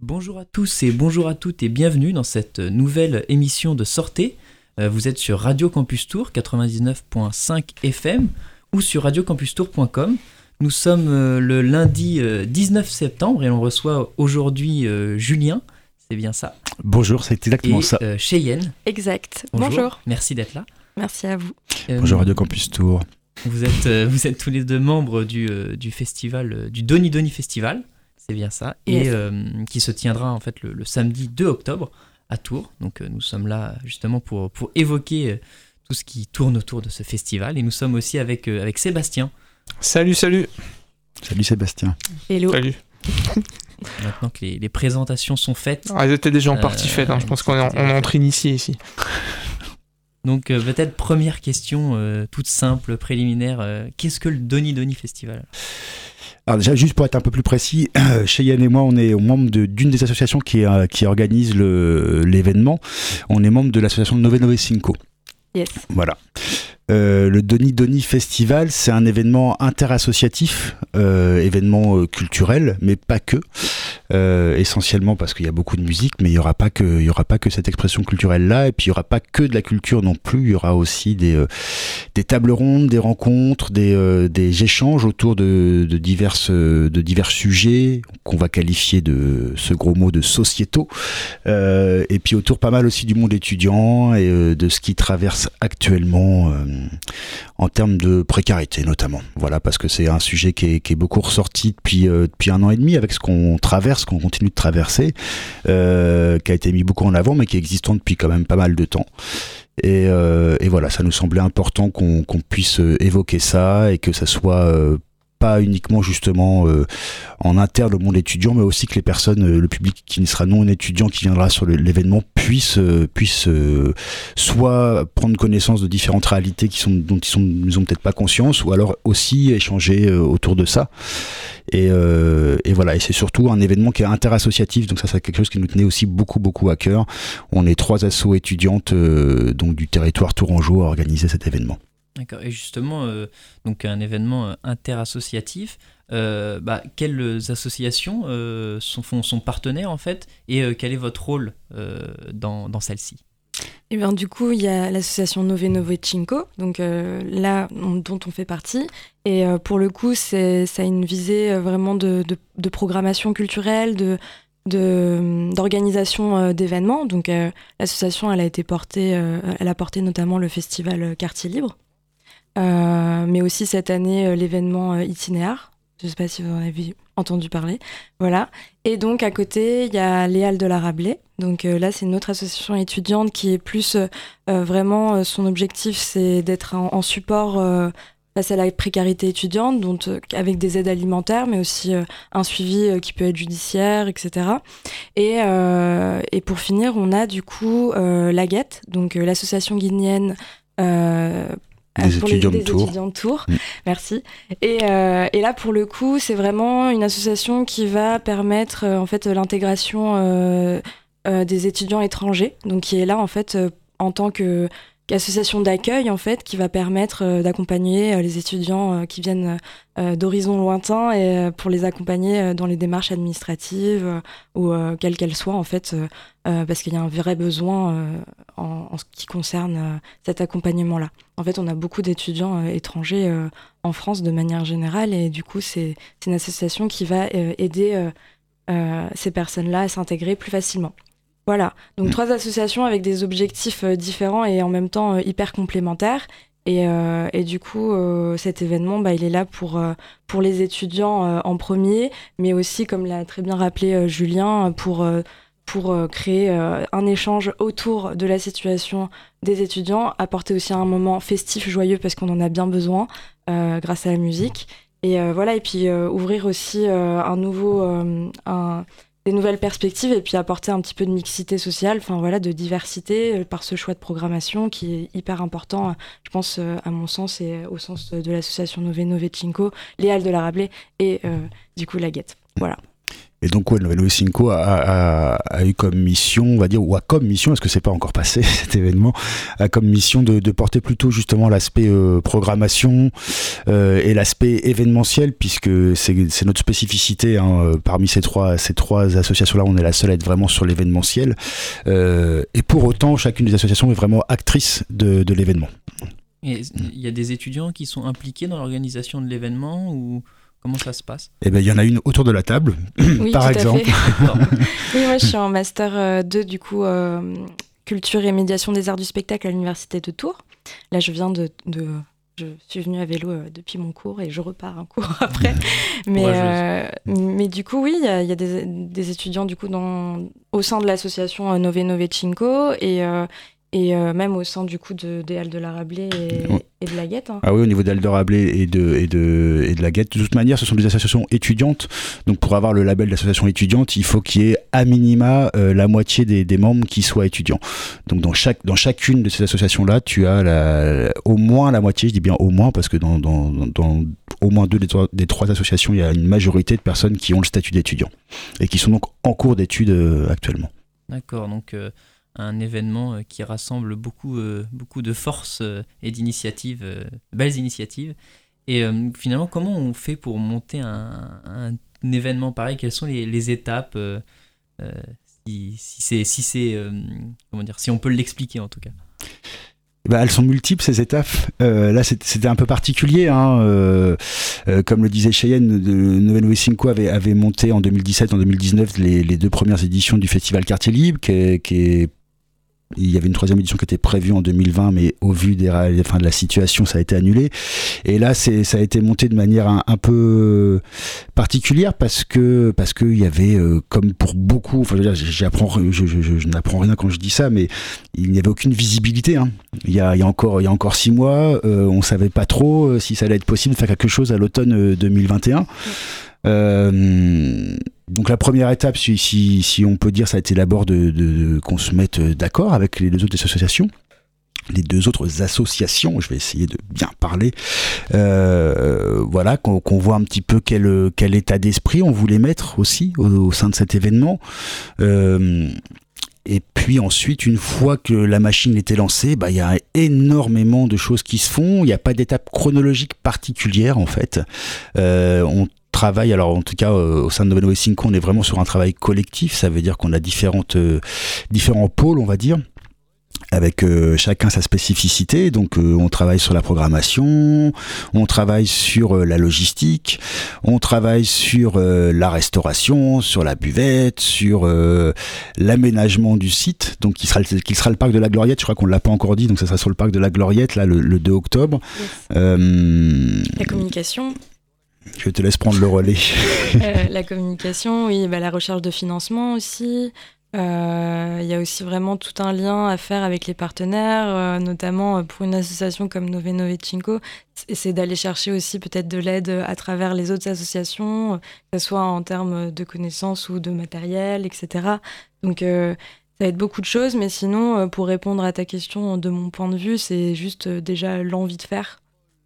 Bonjour à tous et bonjour à toutes et bienvenue dans cette nouvelle émission de Sortez. Euh, vous êtes sur Radio Campus Tour 99.5 FM ou sur radiocampustour.com. Nous sommes euh, le lundi 19 euh, septembre et on reçoit aujourd'hui Julien. C'est bien ça? Bonjour, c'est exactement et, ça. Cheyenne. Exact. Bonjour. Bonjour. Merci d'être là. Merci à vous. Bonjour Radio Campus Tour. Vous êtes, vous êtes tous les deux membres du, du festival, du Doni Doni Festival c'est bien ça, et qui se tiendra en fait le, samedi 2 octobre à Tours. Donc nous sommes là justement pour, pour évoquer tout ce qui tourne autour de ce festival, et nous sommes aussi avec, avec Sébastien. Salut, salut Salut Sébastien. Hello. Salut Maintenant que les, les présentations sont faites. Ah, elles étaient déjà en partie faites, hein. je pense qu'on est, on est entre initiés ici. Donc peut-être première question euh, toute simple, préliminaire, euh, qu'est-ce que le Doni Doni Festival? Alors déjà, juste pour être un peu plus précis, Cheyenne et moi, on est membre d'une des associations qui, euh, qui organise l'événement. On est membre de l'association Nove Nove Cinco. Yes. Voilà. Euh, le Doni Doni Festival, c'est un événement interassociatif, euh, événement euh, culturel, mais pas que. Euh, essentiellement parce qu'il y a beaucoup de musique, mais il y aura pas que, il y aura pas que cette expression culturelle là, et puis il y aura pas que de la culture non plus. Il y aura aussi des tables rondes, des rencontres, des échanges autour de diverses de divers sujets qu'on va qualifier de ce gros mot de sociétaux, et puis autour pas mal aussi du monde étudiant et de ce qui traverse actuellement en termes de précarité notamment. Voilà, parce que c'est un sujet qui est, qui est, beaucoup ressorti depuis, euh, depuis un an et demi avec ce qu'on traverse, qu'on continue de traverser, euh, qui a été mis beaucoup en avant, mais qui est existant depuis quand même pas mal de temps. Et, euh, et voilà, ça nous semblait important qu'on qu'on puisse évoquer ça et que ça soit euh, pas uniquement justement euh, en interne au monde étudiant, mais aussi que les personnes, euh, le public qui ne sera non étudiant, qui viendra sur l'événement, puisse, euh, puisse soit prendre connaissance de différentes réalités qui sont, dont ils sont, nous ont peut-être pas conscience, ou alors aussi échanger autour de ça. Et, et voilà, et c'est surtout un événement qui est interassociatif, donc ça c'est quelque chose qui nous tenait aussi beaucoup beaucoup à cœur. On est trois assos étudiantes donc du territoire tourangeau à organiser cet événement. D'accord. Et justement, euh, donc un événement euh, interassociatif, euh, bah, quelles associations euh, sont, font, sont partenaires en fait et quel est votre rôle dans, dans celle-ci? Et bien, du coup, il y a l'association Nove Nove Cinco, donc là, on, dont on fait partie. Et pour le coup, ça a une visée vraiment de, de, de programmation culturelle, de, d'organisation d'événements. Donc l'association, elle a été portée, elle a porté notamment le festival Quartier Libre, mais aussi cette année euh, l'événement euh, itinéraire. Je ne sais pas si vous en avez entendu parler. Voilà. Et donc à côté, il y a Léal de la Rabelais. Donc là, c'est une autre association étudiante qui est plus vraiment son objectif, c'est d'être en, support face à la précarité étudiante, donc avec des aides alimentaires, mais aussi un suivi qui peut être judiciaire, etc. Et, et pour finir, on a du coup la Guette, donc l'association guinéenne des, pour étudiants, les, de des Tours. étudiants de Tours. Mm. Merci. Et, euh, et, là, pour le coup, c'est vraiment une association qui va permettre euh, en fait l'intégration euh, euh, des étudiants étrangers, donc qui est là en fait en tant que association d'accueil en fait qui va permettre euh, d'accompagner euh, les étudiants euh, qui viennent d'horizons lointains et pour les accompagner dans les démarches administratives ou quelles qu'elles soient en fait parce qu'il y a un vrai besoin en, en, ce qui concerne cet accompagnement là. En fait, on a beaucoup d'étudiants étrangers en France de manière générale et du coup c'est une association qui va aider ces personnes-là à s'intégrer plus facilement. Voilà, donc mmh. trois associations avec des objectifs euh, différents et en même temps euh, hyper complémentaires. Et, euh, et du coup, euh, cet événement, bah, il est là pour, euh, pour les étudiants en premier, mais aussi, comme l'a très bien rappelé Julien, pour, pour créer un échange autour de la situation des étudiants, apporter aussi un moment festif, joyeux, parce qu'on en a bien besoin grâce à la musique. Et voilà, et puis ouvrir aussi un nouveau... un, des nouvelles perspectives et puis apporter un petit peu de mixité sociale, enfin voilà, de diversité euh, par ce choix de programmation qui est hyper important, euh, je pense, euh, à mon sens et au sens de l'association Nove Novecinco, Halles de la Rabelais et du coup la Guette. Voilà. Et donc, ouais, Novello Cinco a, a, a, eu comme mission, on va dire, ou a comme mission, parce que c'est pas encore passé cet événement, a comme mission de, porter plutôt justement l'aspect euh, programmation euh, et l'aspect événementiel, puisque c'est notre spécificité. Hein, euh, parmi ces trois, ces trois associations-là, on est la seule à être vraiment sur l'événementiel. Et pour autant, chacune des associations est vraiment actrice de, de l'événement. Il y a des étudiants qui sont impliqués dans l'organisation de l'événement ou Comment ça se passe? Eh bien, il y en a une autour de la table, oui, par exemple. oui, moi, je suis en master 2, du coup, euh, culture et médiation des arts du spectacle à l'université de Tours. Là, je viens de, de je suis venue à vélo euh, depuis mon cours et je repars un cours après. Mais, euh, mais du coup, oui, il y a, y a des, des, étudiants du coup dans, au sein de l'association Nove Nove Cinco et, euh, et euh, même au sein du coup de, des Halles de la Rabelais et, ouais. et de la Guette. Hein. Ah oui, au niveau des Halles de Rabelais et de, et, de, et de la Guette. De toute manière, ce sont des associations étudiantes. Donc pour avoir le label d'association étudiante, il faut qu'il y ait à minima euh, la moitié des, des, membres qui soient étudiants. Donc dans, chaque, dans chacune de ces associations-là, tu as la, au moins la moitié, je dis bien au moins, parce que dans, dans, dans au moins deux des trois, des trois, associations, il y a une majorité de personnes qui ont le statut d'étudiant et qui sont donc en cours d'études euh, actuellement. D'accord, donc un événement euh, qui rassemble beaucoup, euh, beaucoup de forces euh, et d'initiatives, belles initiatives. Et finalement, comment on fait pour monter un, événement pareil? Quelles sont les, étapes si, si c'est si c'est comment dire si on peut l'expliquer en tout cas? Bah, elles sont multiples ces étapes. Là, c'était un peu particulier. Hein. Comme le disait Cheyenne, Nouvelle Cinco avait, monté en 2017, en 2019 les, deux premières éditions du Festival Quartier Libre, qui est il y avait une troisième édition qui était prévue en 2020, mais au vu des, enfin, de la situation, ça a été annulé. Et là, c'est, ça a été monté de manière un, peu particulière parce que parce qu'il y avait, euh, comme pour beaucoup, enfin, je, j'apprends, je, n'apprends rien quand je dis ça, mais il n'y avait aucune visibilité. Hein. Il, y a, encore il y a encore six mois, euh, on savait pas trop euh, si ça allait être possible de faire quelque chose à l'automne 2021. Ouais. Euh, donc la première étape, si, on peut dire, ça a été d'abord de, qu'on se mette d'accord avec les deux autres associations les deux autres associations, je vais essayer de bien parler, euh, voilà, qu'on qu voit un petit peu quel, état d'esprit on voulait mettre aussi au, sein de cet événement. Euh, et puis ensuite, une fois que la machine était lancée, bah, il y a énormément de choses qui se font. Il n'y a pas d'étape chronologique particulière en fait. Euh, on travail, alors en tout cas euh, au sein de Novo 5 on est vraiment sur un travail collectif, ça veut dire qu'on a différentes, euh, différents pôles, on va dire avec euh, chacun sa spécificité. Donc euh, on travaille sur la programmation, on travaille sur euh, la logistique, on travaille sur la restauration, sur la buvette, sur l'aménagement du site, donc qui sera, qui sera le parc de la Gloriette. Je crois qu'on l'a pas encore dit, donc ça sera sur le parc de la Gloriette là le, le 2 octobre. Yes. la communication. Je te laisse prendre le relais. euh, la communication, oui, bah, la recherche de financement aussi. Il euh, y a aussi vraiment tout un lien à faire avec les partenaires, euh, notamment pour une association comme Nove Nove Cinco, c'est d'aller chercher aussi peut-être de l'aide à travers les autres associations, que ce soit en termes de connaissances ou de matériel, etc. Donc ça va être beaucoup de choses, mais sinon, pour répondre à ta question, de mon point de vue, c'est juste déjà l'envie de faire.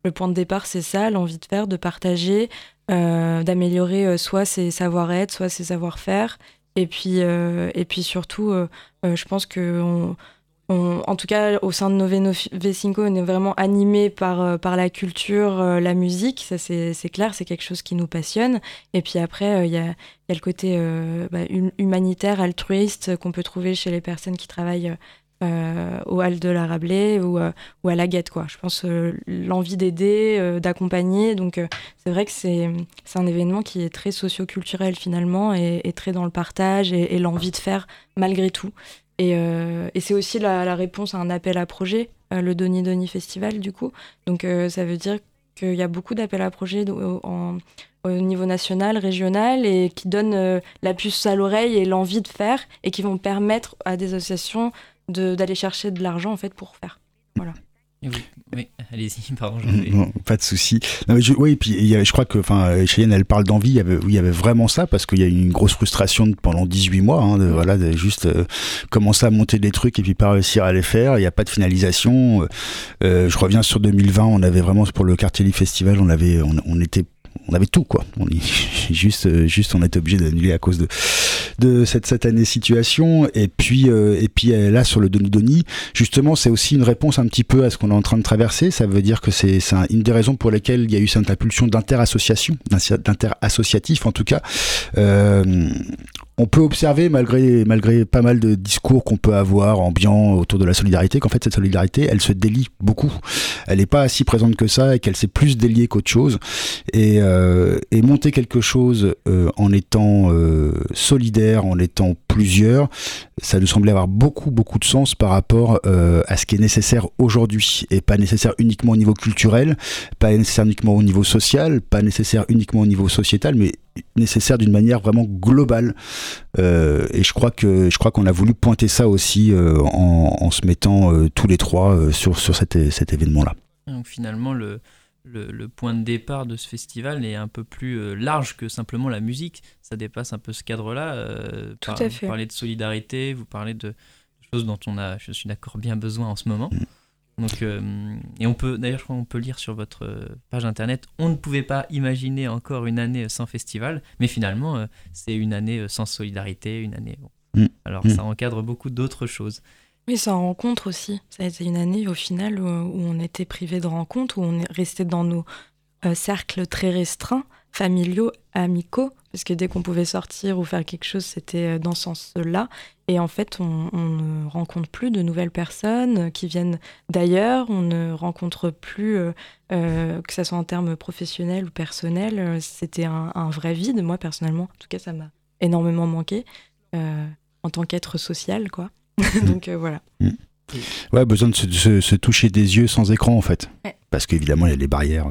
Le point de départ, c'est ça, l'envie de faire, de partager, euh, d'améliorer soit ses savoir-être, soit ses savoir-faire. Et puis, euh, et puis surtout, euh, je pense que, en tout cas, au sein de Noveno V5, on est vraiment animé par, par la culture, la musique. Ça, c'est clair, c'est quelque chose qui nous passionne. Et puis après, il y, a, y, a, le côté bah, humanitaire, altruiste qu'on peut trouver chez les personnes qui travaillent euh, au hall de la Rabelais ou, euh, ou, à la Guette. Quoi. Je pense euh, l'envie d'aider, euh, d'accompagner. Donc c'est vrai que c'est un événement qui est très socioculturel finalement et, très dans le partage et, l'envie de faire malgré tout. Et, c'est aussi la, réponse à un appel à projet, le Doni Doni Festival du coup. Donc ça veut dire qu'il y a beaucoup d'appels à projets au niveau national, régional, et qui donnent la puce à l'oreille et l'envie de faire, et qui vont permettre à des associations d'aller chercher de l'argent en fait pour faire. Voilà. Oui, allez-y, pardon. Non, pas de souci. Oui, et puis je crois que enfin, Cheyenne, elle parle d'envie. Il, y avait, il y avait vraiment ça parce qu'il y a eu une grosse frustration pendant 18 mois. Hein, de, voilà, de juste euh, commencer à monter des trucs et puis pas réussir à les faire. Il n'y a pas de finalisation. Euh, euh, je reviens sur 2020. On avait vraiment pour le Quartier Festival, on avait, on était on avait tout quoi. On juste, euh, juste, on était obligé d'annuler à cause de de cette année situation. Et puis, euh, et puis là sur le Doni, justement, c'est aussi une réponse un petit peu à ce qu'on est en train de traverser. Ça veut dire que c'est une des raisons pour lesquelles il y a eu cette impulsion d'inter-association, d'inter-associatif en tout cas. Euh, on peut observer, malgré, malgré pas mal de discours qu'on peut avoir ambiants autour de la solidarité, qu'en fait, cette solidarité, elle se délie beaucoup. Elle n'est pas si présente que ça et qu'elle s'est plus déliée qu'autre chose. Et, euh, monter quelque chose euh, en étant euh, solidaire, en étant plusieurs, ça nous semblait avoir beaucoup, beaucoup de sens par rapport à ce qui est nécessaire aujourd'hui. Et pas nécessaire uniquement au niveau culturel, pas nécessaire uniquement au niveau social, pas nécessaire uniquement au niveau sociétal, mais nécessaire d'une manière vraiment globale. Euh, et je crois que je crois qu'on a voulu pointer ça aussi euh, en, se mettant euh, tous les trois sur, sur cet, cet événement-là. Donc finalement, le, le, point de départ de ce festival est un peu plus large que simplement la musique. Ça dépasse un peu ce cadre-là. Tout à fait. Vous parlez de solidarité, vous parlez de choses dont on a, je suis d'accord, bien besoin en ce moment. Mm. Donc, euh, et on peut, d'ailleurs, je crois qu'on peut lire sur votre euh, page internet, on ne pouvait pas imaginer encore une année sans festival, mais finalement, euh, c'est une année sans solidarité, une année. Mm. Alors, mm. ça encadre beaucoup d'autres choses. Oui, ça rencontre aussi. Ça a été une année au final où, on était privé de rencontres, où on est resté dans nos cercles très restreints, familiaux, amicaux, parce que dès qu'on pouvait sortir ou faire quelque chose, c'était dans ce sens-là. Et en fait, on, ne rencontre plus de nouvelles personnes qui viennent d'ailleurs, on ne rencontre plus, euh, euh, que ce soit en termes professionnels ou personnels, euh, c'était un, vrai vide. Moi, personnellement, en tout cas, ça m'a énormément manqué en tant qu'être social, quoi. Donc voilà. Mm. Ouais, besoin de se, toucher des yeux sans écran, en fait. Parce qu'évidemment, il y a les barrières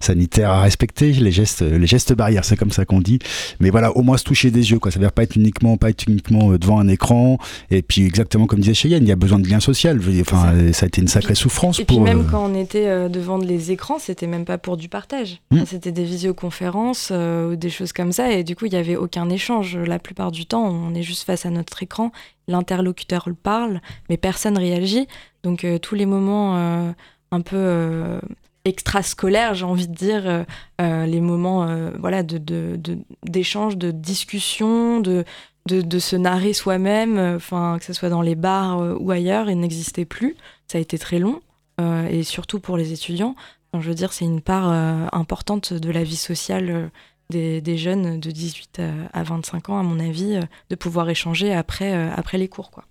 sanitaires à respecter, les gestes, les gestes barrières, c'est comme ça qu'on dit. Mais voilà, au moins se toucher des yeux, quoi. Ça veut dire pas être uniquement, pas être uniquement euh, devant un écran. Et puis exactement comme disait Cheyenne, il y a besoin de lien social. Enfin, ça a été une sacrée souffrance. Et puis même euh, quand on était euh, devant les écrans, c'était même pas pour du partage. Hmm. C'était des visioconférences ou des choses comme ça. Et du coup, il y avait aucun échange. La plupart du temps, on est juste face à notre écran. L'interlocuteur le parle, mais personne réagit. Donc tous les moments un peu extrascolaire, j'ai envie de dire, euh, euh, les moments euh, voilà, d'échange, de, de, de, discussion, de, de, se narrer soi-même, que ce soit dans les bars ou ailleurs, il n'existait plus. Ça a été très long, et surtout pour les étudiants. je veux dire, c'est une part importante de la vie sociale des, des, jeunes de 18 à 25 ans, à mon avis, de pouvoir échanger après, après les cours. Quoi.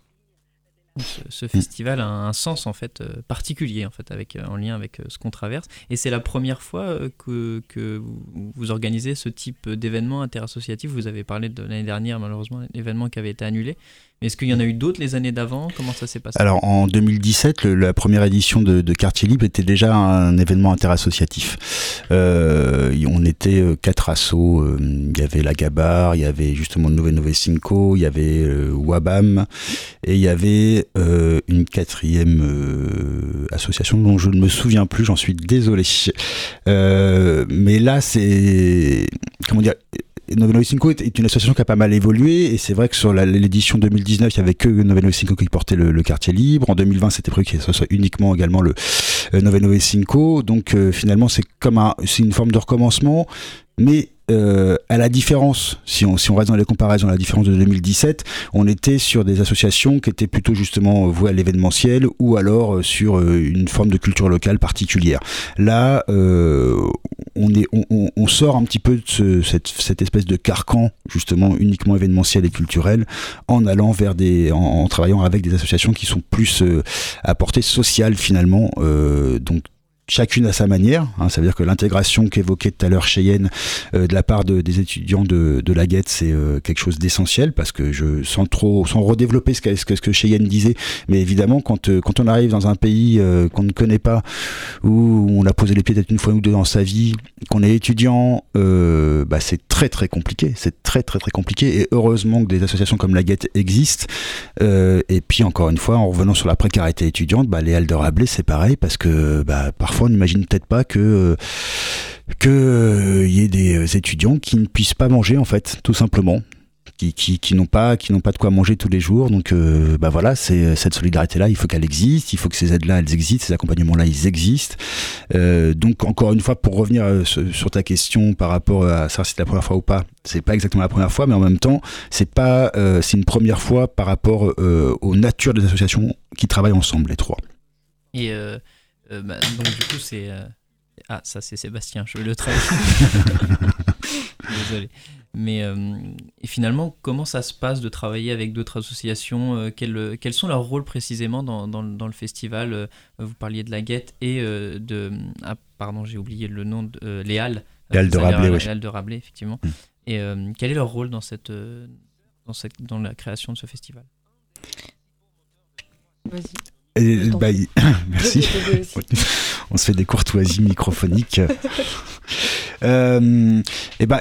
Ce, festival a un sens en fait euh, particulier en fait avec euh, en lien avec euh, ce qu'on traverse et c'est la première fois que, que vous organisez ce type d'événement interassociatif. Vous avez parlé de l'année dernière malheureusement l'événement qui avait été annulé. Est-ce qu'il y en a eu d'autres les années d'avant? Comment ça s'est passé? Alors en 2017, la première édition de, Quartier Libre était déjà un événement interassociatif. Euh, on était euh, quatre assos. Euh, il y avait la Gabar, il y avait justement Nouvelle Nouvelle Cinco, il y avait Wabam et il y avait une quatrième association dont je ne me souviens plus. J'en suis désolé. mais là, c'est comment dire Noveno 5 est une association qui a pas mal évolué et c'est vrai que sur l'édition 2019 il y avait que Noveno 5 qui portait le, quartier libre. En 2020 c'était prévu que ce soit uniquement également le euh, Noveno 5 donc euh, finalement c'est comme un, c'est une forme de recommencement mais euh, à la différence, si on, si reste dans les comparaisons, à la différence de 2017, on était sur des associations qui étaient plutôt justement vouées à l'événementiel ou alors euh, sur euh, une forme de culture locale particulière. Là, on, est, on, sort un petit peu de cette, cette, espèce de carcan justement uniquement événementiel et culturel en allant vers des, en, travaillant avec des associations qui sont plus à portée sociale finalement. donc chacune à sa manière. Hein, ça veut dire que l'intégration qu'évoquait tout à l'heure Cheyenne euh, de la part des étudiants de, de la Guette, c'est euh, quelque chose d'essentiel parce que je sens trop, sans redévelopper ce que, ce que Cheyenne disait, mais évidemment quand, euh, quand on arrive dans un pays qu'on ne connaît pas, où on a posé les pieds peut-être une fois ou deux dans sa vie, qu'on est étudiant, bah, c'est très très compliqué. C'est très très très compliqué. Et heureusement que des associations comme la Guette existent. Euh, et puis encore une fois, en revenant sur la précarité étudiante, bah, les halles de c'est pareil parce que bah, parfois on n'imagine peut-être pas que que il euh, y ait des étudiants qui ne puissent pas manger en fait, tout simplement qui, qui, qui n'ont pas qui n'ont pas de quoi manger tous les jours. Donc euh, bah voilà c'est cette solidarité là il faut qu'elle existe il faut que ces aides là elles existent ces accompagnements là ils existent. Euh, donc encore une fois pour revenir euh, sur ta question par rapport à savoir si c'est la première fois ou pas c'est pas exactement la première fois mais en même temps c'est pas c'est une première fois par rapport aux natures des associations qui travaillent ensemble les trois. Et bah, donc du coup c'est ah ça c'est Sébastien je le traiter désolé mais euh, et finalement, comment ça se passe de travailler avec d'autres associations euh, quels, quels, sont leurs rôles précisément dans, dans, dans le festival euh, Vous parliez de la Guette et de... Ah, pardon, j'ai oublié le nom de... les Halles. Les Halles de Rabelais, oui. Les Halles de Rabelais, effectivement. Mm. Et quel est leur rôle dans, cette, dans, cette, dans la création de ce festival? Vas-y. Bah, merci. On se fait des courtoisies microphoniques. Euh, et ben,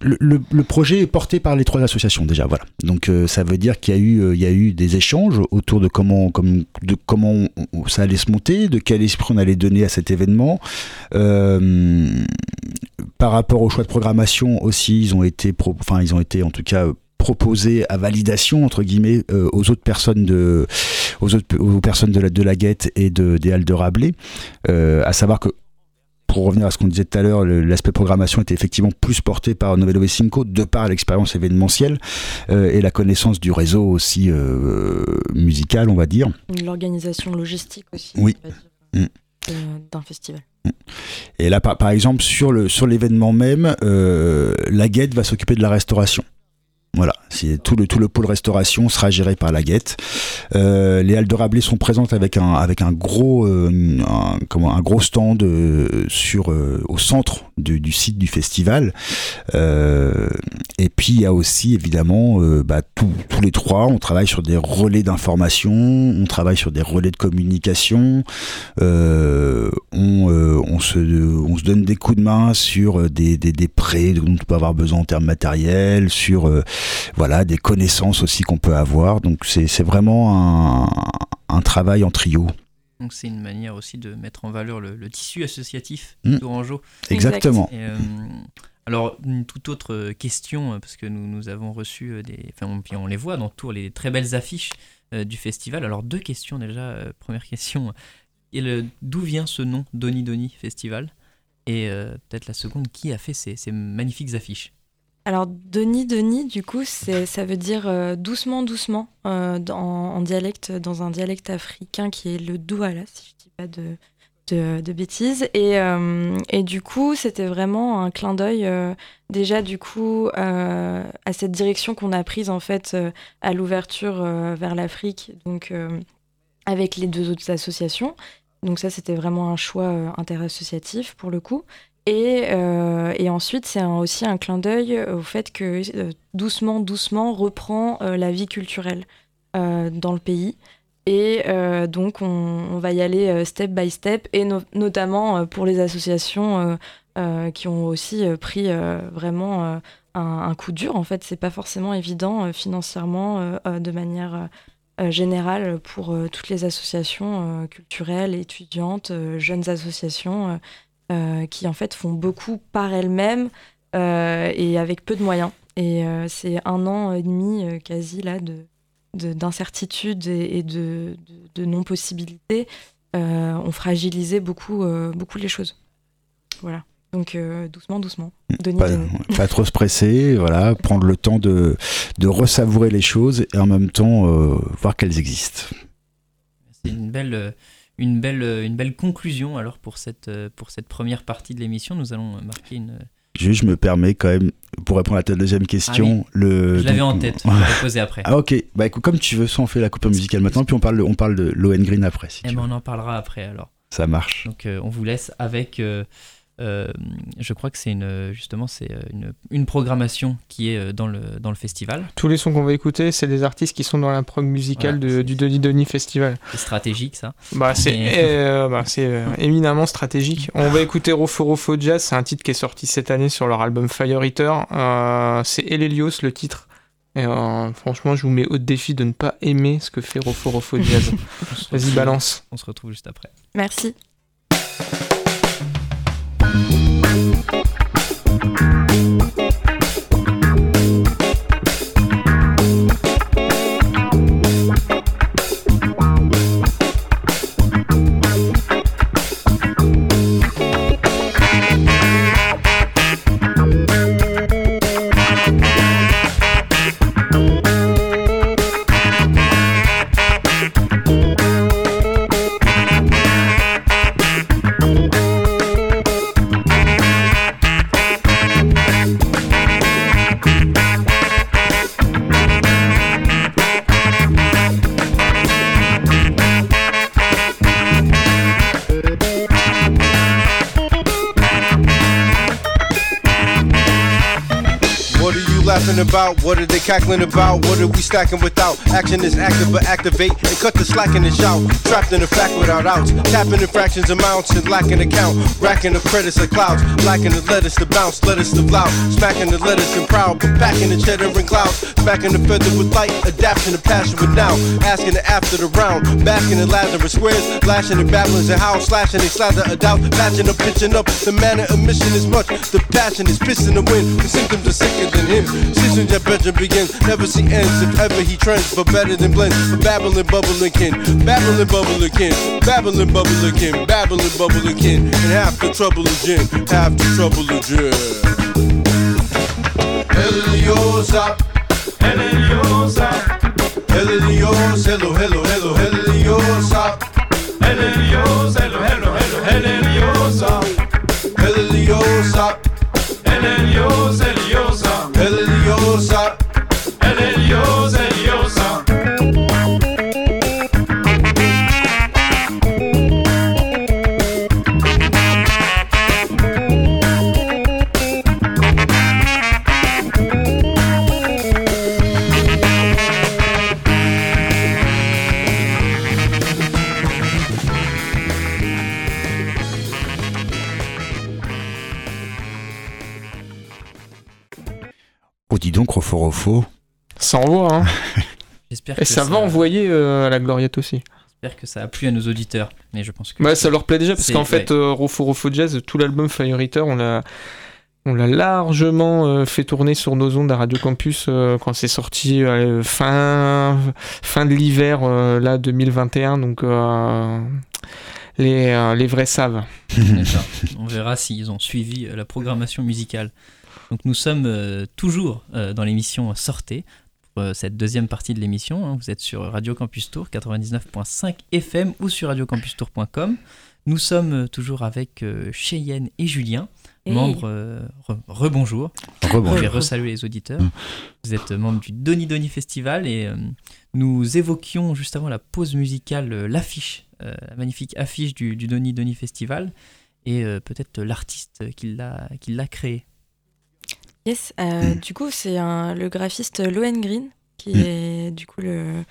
le, le, projet est porté par les trois associations déjà, voilà. Donc euh, ça veut dire qu'il y a eu, euh, il y a eu des échanges autour de comment, comme, de comment ça allait se monter, de quel esprit on allait donner à cet événement. par rapport au choix de programmation aussi, ils ont été, enfin ils ont été en tout cas proposés à validation entre guillemets aux autres personnes de aux autres aux personnes de la de la Guette et de des Halles de Rabelais à savoir que pour revenir à ce qu'on disait tout à l'heure, l'aspect programmation était effectivement plus porté par Novello Cinco de par l'expérience événementielle euh, et la connaissance du réseau aussi euh, musical, on va dire. L'organisation logistique aussi. Oui. Mm. d'un festival. Mm. Et là, par, exemple, sur l'événement sur même, euh, la Guette va s'occuper de la restauration. Voilà, c'est tout le tout le pôle restauration sera géré par la Guette. Euh, les halles de Rabelais sont présentes avec un avec un gros euh, un, comment un gros stand euh, sur au centre du site du festival. et puis il y a aussi évidemment bah, tous les trois, on travaille sur des relais d'information, on travaille sur des relais de communication, on, on se on se donne des coups de main sur des des, des prêts dont on peut avoir besoin en termes matériels, sur voilà, des connaissances aussi qu'on peut avoir. Donc c'est vraiment un, travail en trio. Donc c'est une manière aussi de mettre en valeur le, tissu associatif mmh. d'Orangeau. Exactement. Euh, alors, une toute autre question, parce que nous, nous avons reçu euh, des. Enfin, on, on les voit dans tous les très belles affiches euh, du festival. Alors, deux questions déjà. première question d'où vient ce nom Doni Doni Festival? Et peut-être la seconde, qui a fait ces magnifiques affiches? Alors, Denis, Denis, du coup, ça veut dire euh, doucement, doucement, euh, en, dialecte, dans un dialecte africain qui est le douala, si je dis pas de, de, bêtises. Et, euh, et, du coup, c'était vraiment un clin d'œil, déjà, du coup, à cette direction qu'on a prise, en fait, à l'ouverture vers l'Afrique, donc avec les deux autres associations. Donc ça, c'était vraiment un choix interassociatif, pour le coup. Euh, et, ensuite, c'est aussi un clin d'œil au fait que euh, doucement, doucement reprend euh, la vie culturelle dans le pays. Et donc, on, va y aller step by step, et notamment pour les associations qui ont aussi pris vraiment un, coup dur. En fait, c'est pas forcément évident financièrement de manière générale pour toutes les associations culturelles, étudiantes, jeunes associations qui en fait font beaucoup par elles-mêmes euh, et avec peu de moyens. Et euh, c'est un an et demi quasi là de d'incertitude et, de, de, non-possibilité ont fragilisé beaucoup, beaucoup les choses. Voilà. Donc doucement, doucement. pas, pas, trop se presser, voilà, prendre le temps de, de ressavourer les choses et en même temps voir qu'elles existent. C'est une belle, une belle, une belle conclusion alors pour cette, pour cette première partie de l'émission. Nous allons marquer une. je me permets quand même, pour répondre à ta deuxième question, ah le. Je l'avais en tête, je vais poser après. Ah ok, bah écoute, comme tu veux, soit on fait la coupure musicale maintenant, puis on parle, on parle de Lowen Green après. Si eh ben, on en parlera après alors. Ça marche. Donc euh, on vous laisse avec, euh, Euh, je crois que c'est une, justement c'est une, une, programmation qui est dans le, dans le festival. Tous les sons qu'on va écouter, c'est des artistes qui sont dans la prog musicale du Denis Denis Festival. C'est stratégique ça. Bah, c'est euh, bah, éminemment stratégique. On va écouter Rofo Rofo Jazz, c'est un titre qui est sorti cette année sur leur album Fire Eater. Euh, c'est Elelios le titre. Et franchement, je vous mets au défi de ne pas aimer ce que fait Rofo Rofo Jazz. Vas-y, balance. On se retrouve juste après. Merci. Thank you. About? What are they cackling about? What are we stacking without? Action is active, but activate and cut the slack and shout. Trapped in a fact without outs. Tapping in fractions amounts and lacking account. Racking the credits of clouds. Lacking the letters to bounce, letters to loud. Smacking the letters and proud, but packing the cheddar and clouds. Smacking the feather with light, adapting the passion with now. Asking it after the round. Basking in Lazarus squares. Lashing and babblings and how slashing they slather a doubt. Patching up, pitching up. The manner of mission is much. The passion is pissing the wind. The symptoms are sicker than him. Decisions that better begins. Never see ends if ever he trends, but better than blends. Babbling, bubbling kin. Babbling, bubbling kin. Babbling, bubbling kin. Babbling, bubbling kin. And half the trouble again. Half the trouble again. Eliosa. Eliosa. Eliosa. Hello, hello, hello, Eliosa. Eliosa. Hello, hello, hello. Eliosa. Eliosa. Eliosa close up. Ça envoie, hein J'espère Et que ça va envoyer euh, à la Gloriette aussi. J'espère que ça a plu à nos auditeurs. Mais je pense que. Ouais, ça leur plaît déjà parce C'est- qu'en fait, euh, Rofo Rofo Jazz, tout l'album Fire Eater, on l'a. On l'a largement euh, fait tourner sur nos ondes à Radio Campus euh, quand c'est sorti euh, fin, fin de l'hiver euh, là 2021 donc euh, les, euh, les vrais savent. D'accord. On verra s'ils ont suivi euh, la programmation musicale. Donc nous sommes euh, toujours euh, dans l'émission Sortez, pour euh, cette deuxième partie de l'émission. hein. Vous êtes sur Radio Campus Tour 99.5 FM ou sur radiocampustour.com. Nous sommes toujours avec euh, Cheyenne et Julien, Hey. membres... euh, re- rebonjour. Je vais resaluer les auditeurs. Mm. Vous êtes membre du Doni Doni Festival et euh, nous évoquions juste avant la pause musicale euh, l'affiche, euh, la magnifique affiche du, du Doni Doni Festival et euh, peut-être l'artiste qui l'a qui l'a créé. Yes, euh, Mm. du coup, c'est le graphiste Loen Green qui Mm. est du coup le,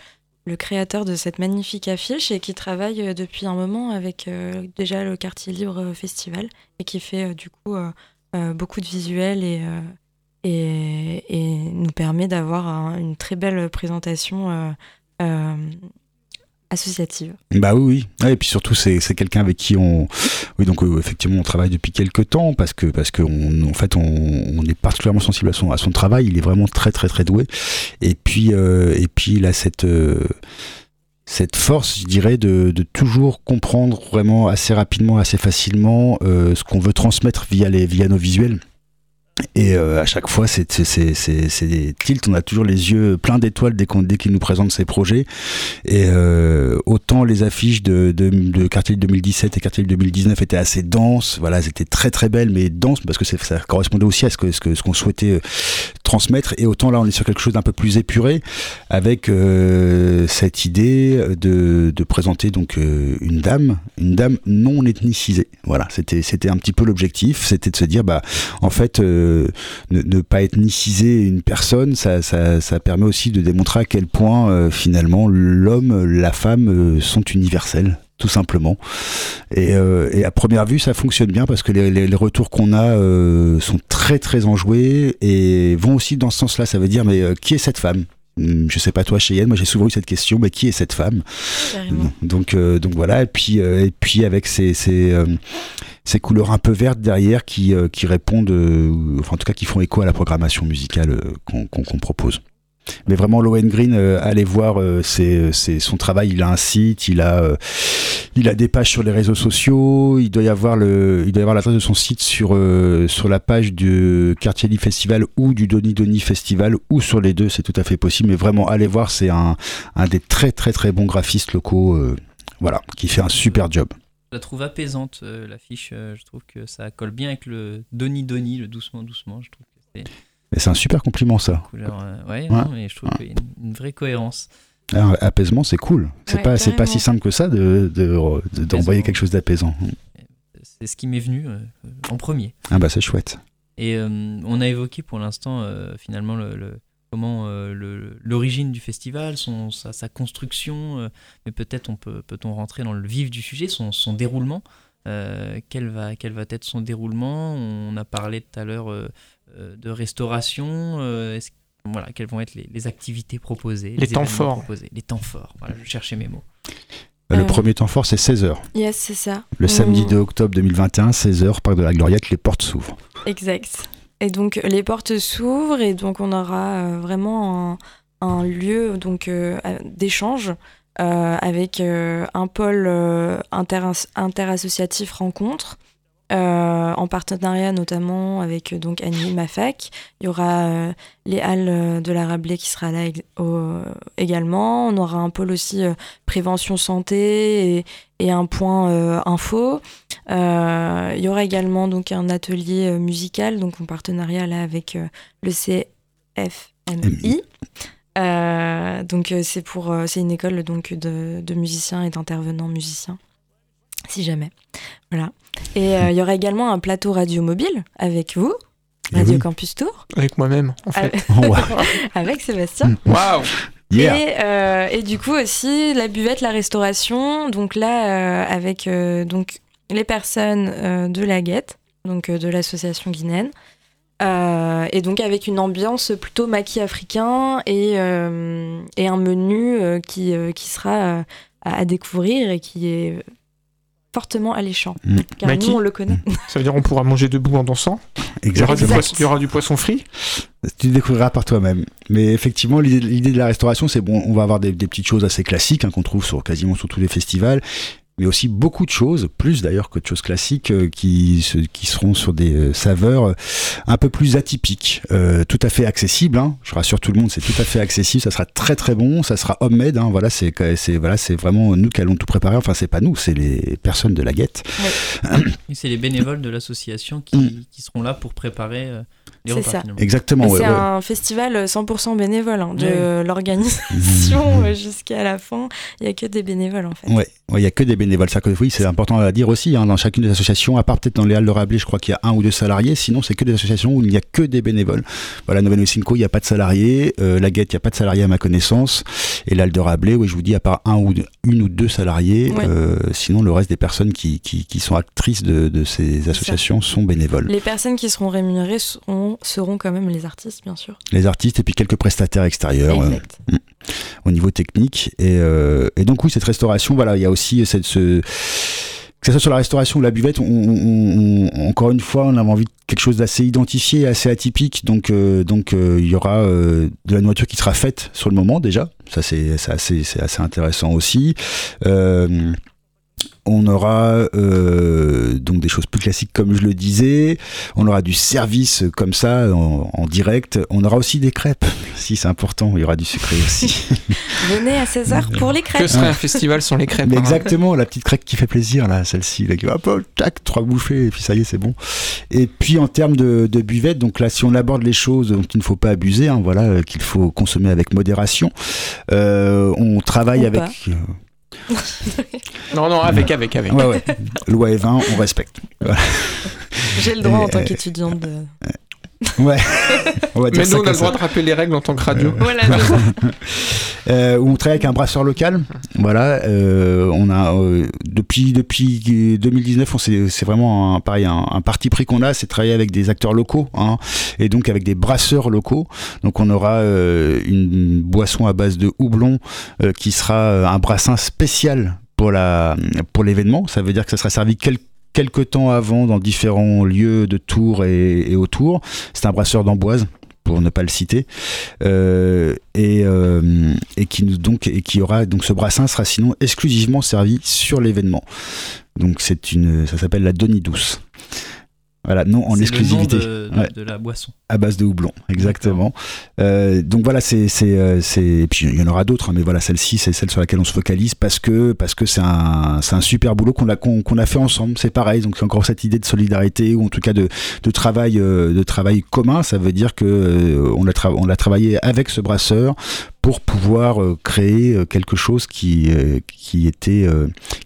le créateur de cette magnifique affiche et qui travaille euh, depuis un moment avec euh, déjà le Quartier Libre Festival et qui fait du coup beaucoup de visuels et, et, et nous permet d'avoir un- une très belle présentation associative. Bah oui, oui. Et puis surtout, c'est quelqu'un avec qui on, oui, donc euh, effectivement, on travaille depuis quelques temps parce que parce que on, en fait, on, est particulièrement sensible à son à son travail. Il est vraiment très très très doué. Et puis euh, et puis il a cette euh, cette force, je dirais, de, de toujours comprendre vraiment assez rapidement, assez facilement ce qu'on veut transmettre via les via nos visuels. Et euh, à chaque fois, c'est des tilts. On a toujours les yeux pleins d'étoiles dès qu'il dès nous présente ses projets. Et euh, autant les affiches de, de, de, Quartier 2017 et Quartier 2019 étaient assez denses. Voilà, étaient très très belles, mais denses parce que ça correspondait aussi à ce qu'on ce que, ce qu'on souhaitait euh, transmettre. Et autant là, on est sur quelque chose d'un peu plus épuré avec euh, cette idée de, de présenter donc euh, une dame, une dame non ethnicisée. Voilà, c'était c'était un petit peu l'objectif. C'était de se dire, bah, en fait. Ne, pas ethniciser une personne, ça, permet aussi de démontrer à quel point euh, finalement l'homme, la femme euh, sont universels tout simplement. Euh, et, à première vue, ça fonctionne bien parce que les, retours qu'on a sont très très enjoués et vont aussi dans ce sens-là. Ça veut dire, mais qui est cette femme? Hmm, je sais pas toi Cheyenne, moi j'ai souvent eu cette question, mais qui est cette femme? Donc donc voilà, et puis et puis avec ces, ces ces couleurs un peu vertes derrière qui, euh, qui répondent, euh, enfin en tout cas qui font écho à la programmation musicale euh, qu'on propose. Mais vraiment, Lowen Green, allez voir c'est son travail. Il a un site, il a, il a des pages sur les réseaux sociaux. Il doit y avoir le, il doit y avoir l'adresse de son site sur sur la page du Quartier Festival ou du Doni Doni Festival ou sur les deux, c'est tout à fait possible. Mais vraiment, allez voir, c'est un, un des très très très bons graphistes locaux, voilà, qui fait un super job la trouve apaisante, euh, l'affiche. Euh, je trouve que ça colle bien avec le Doni Doni, le doucement doucement. Je trouve que c'est. c'est un super compliment ça. Euh, ouais, mais je trouve qu'il y a une, vraie cohérence. Un apaisement, c'est cool. C'est pas, c'est pas si simple que ça de, d'envoyer quelque chose d'apaisant. C'est ce qui m'est venu en premier. Ah bah c'est chouette. Et on a évoqué pour l'instant finalement le comment euh, l'origine du festival, son, sa, construction, euh, mais peut-être on peut, peut-on rentrer dans le vif du sujet, son, son déroulement. Euh, quel, va, quel va être son déroulement? On a parlé tout à l'heure de restauration. voilà, quelles vont être les, activités proposées Les, temps forts. Les temps forts, voilà, je cherchais mes mots. Le premier temps fort, c'est 16h. Yes, c'est ça. Le samedi 2 octobre 2021, 16h, Parc de la Gloriette, les portes s'ouvrent. Exact. Et donc les portes s'ouvrent et donc on aura euh, vraiment un, lieu donc euh, d'échange euh, avec un pôle interassociatif rencontre euh, en partenariat notamment avec donc Annie Mafac. Il y aura euh, les Halles de la Rabelais qui sera là également. On aura un pôle aussi euh, prévention santé et, un point info. il y aura également donc un atelier musical donc en partenariat là avec le CFMI. donc c'est pour c'est une école donc de, de musiciens et d'intervenants musiciens si jamais. Voilà. Et euh, il y aura également un plateau radio mobile avec vous, eh Radio Campus Tour. Avec moi-même, en fait. avec Sébastien. Mm. Waouh Et, euh, et, du coup aussi la buvette, la restauration. Donc là, euh, avec donc les personnes de la Guette, donc de l'association guinéenne. et donc avec une ambiance plutôt maquis africain et, et un menu qui, qui sera à découvrir et qui est fortement alléchant. Mmh. Car nous, on le connaît. Mm. Ça veut dire qu'on pourra manger debout en dansant Il y, aura du poisson, il y aura du poisson frit Tu découvriras par toi-même. Mais effectivement, l'idée de la restauration, c'est bon, on va avoir des, petites choses assez classiques hein, qu'on trouve sur quasiment sur tous les festivals mais aussi beaucoup de choses, plus d'ailleurs que de choses classiques, euh, qui, qui seront sur des euh, saveurs euh, un peu plus atypiques, tout à fait accessibles. Hein. Je rassure tout le monde, c'est tout à fait accessible. Ça sera très très bon, ça sera homemade. Hein. Voilà, c'est c'est voilà, c'est vraiment nous qui allons tout préparer. Enfin, c'est pas nous, c'est les personnes de la guette. c'est les bénévoles de l'association qui, mm. qui, seront là pour préparer. C'est ça. Exactement. c'est un festival 100% bénévole, hein, de l'organisation jusqu'à la fin. Il n'y a que des bénévoles en fait. Ouais, il n'y a que des bénévoles. Ça, que, oui, c'est important à dire aussi. Hein, dans chacune des associations, à part peut-être dans les Halles de Rabelais, je crois qu'il y a un ou deux salariés. Sinon, c'est que des associations où il n'y a que des bénévoles. Voilà, Nouvelle Cinco, il n'y a pas de salariés. Euh, la Guette, il n'y a pas de salariés à ma connaissance. Et l'Halle de Rabelais, oui, je vous dis, à part un ou une ou deux salariés, euh, sinon le reste des personnes qui, qui, qui sont actrices de, de ces associations sont bénévoles. Les personnes qui seront rémunérées seront seront quand même les artistes, bien sûr. Les artistes et puis quelques prestataires extérieurs euh, mm, au niveau technique. Et, euh, et, donc oui, cette restauration, voilà, il y a aussi cette, ce, que ce soit sur la restauration ou la buvette, on, encore une fois, on avait envie de quelque chose d'assez identifié, assez atypique. Donc, euh, donc il y aura de la nourriture qui sera faite sur le moment déjà. Ça, c'est assez, assez intéressant aussi. On aura euh, donc des choses plus classiques comme je le disais. On aura du service comme ça en, direct. On aura aussi des crêpes, si c'est important. Il y aura du sucré aussi. Venez à 16h pour les crêpes. Que serait un festival sans les crêpes Mais hein Exactement, la petite crêpe qui fait plaisir là, celle-ci. Là, hop, hop, tac, trois bouffées et puis ça y est, c'est bon. Et puis en termes de, de buvette, donc là, si on aborde les choses dont il ne faut pas abuser, hein, voilà, euh, qu'il faut consommer avec modération. Euh, on travaille avec. non, non, avec, avec, avec. Ouais, ouais. Loi et 20, on respecte. J'ai le droit en tant qu'étudiante de. Ouais. On va dire Mais nous, on a le droit de rappeler les règles en tant que radio. Euh, voilà, euh, on travaille avec un brasseur local. Voilà. Euh, on a euh, depuis depuis 2019, on c'est vraiment un, pareil un, parti pris qu'on a, c'est travailler avec des acteurs locaux, hein, et donc avec des brasseurs locaux. Donc on aura euh, une boisson à base de houblon qui sera un brassin spécial pour la pour l'événement. Ça veut dire que ça sera servi quelques quelques temps avant dans différents lieux de Tours et, autour. C'est un brasseur d'Amboise pour ne pas le citer, euh, et, euh, et, qui aura donc ce brassin sera sinon exclusivement servi sur l'événement. Donc ça s'appelle la Denis douce. Voilà, non en exclusivité. Le nom de, la boisson. À base de houblon, exactement. Euh, donc voilà, c'est, c'est, euh, c'est, puis il y en aura d'autres, hein, mais voilà, celle-ci, c'est celle sur laquelle on se focalise parce que, parce que c'est un, c'est un super boulot qu'on a, qu'on, a fait ensemble. C'est pareil, donc c'est encore cette idée de solidarité ou en tout cas de, de travail, euh, de travail commun. Ça veut dire que euh, on a, on a travaillé avec ce brasseur pour pouvoir créer quelque chose qui, qui était,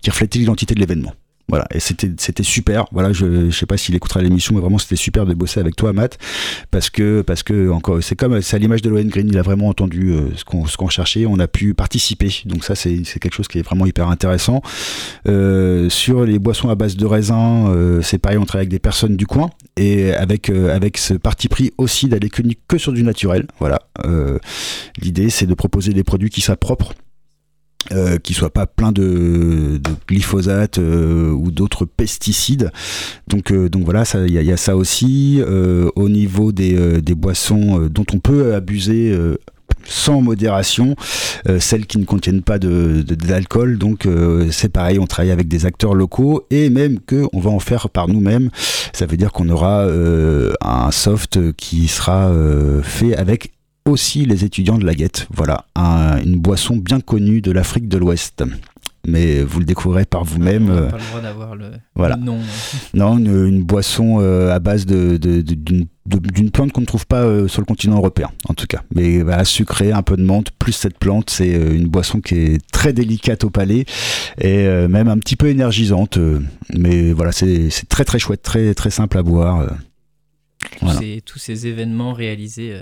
qui reflétait l'identité de l'événement. Voilà, et c'était c'était super. Voilà, je, je sais pas s'il écoutera l'émission, mais vraiment c'était super de bosser avec toi, Matt, parce que parce que encore c'est comme c'est à l'image de Lowen Green, il a vraiment entendu euh, ce qu'on ce qu'on cherchait, on a pu participer. Donc ça c'est c'est quelque chose qui est vraiment hyper intéressant. Euh, sur les boissons à base de raisin, euh, c'est pareil, on travaille avec des personnes du coin et avec avec ce parti pris aussi d'aller que, que sur du naturel. Voilà, l'idée c'est de proposer des produits qui soient propres euh, qui soit pas plein de, de glyphosate euh, ou d'autres pesticides. Donc, euh, donc voilà, il y, y, a ça aussi. Euh, au niveau des, des boissons dont on peut abuser sans modération, celles qui ne contiennent pas de, d'alcool. Donc c'est pareil, on travaille avec des acteurs locaux et même que on va en faire par nous-mêmes. Ça veut dire qu'on aura un soft qui sera fait avec aussi les étudiants de la Guette. Voilà, une boisson bien connue de l'Afrique de l'Ouest. Mais vous le découvrirez par vous-même. On pas le droit d'avoir le, voilà. nom. Non, une, boisson euh, à base d'une de, plante qu'on ne trouve pas euh, sur le continent européen, en tout cas. Mais voilà, sucré, un peu de menthe, plus cette plante, c'est euh, une boisson qui est très délicate au palais et même un petit peu énergisante. mais voilà, c'est très très chouette, très très simple à boire. tous ces événements réalisés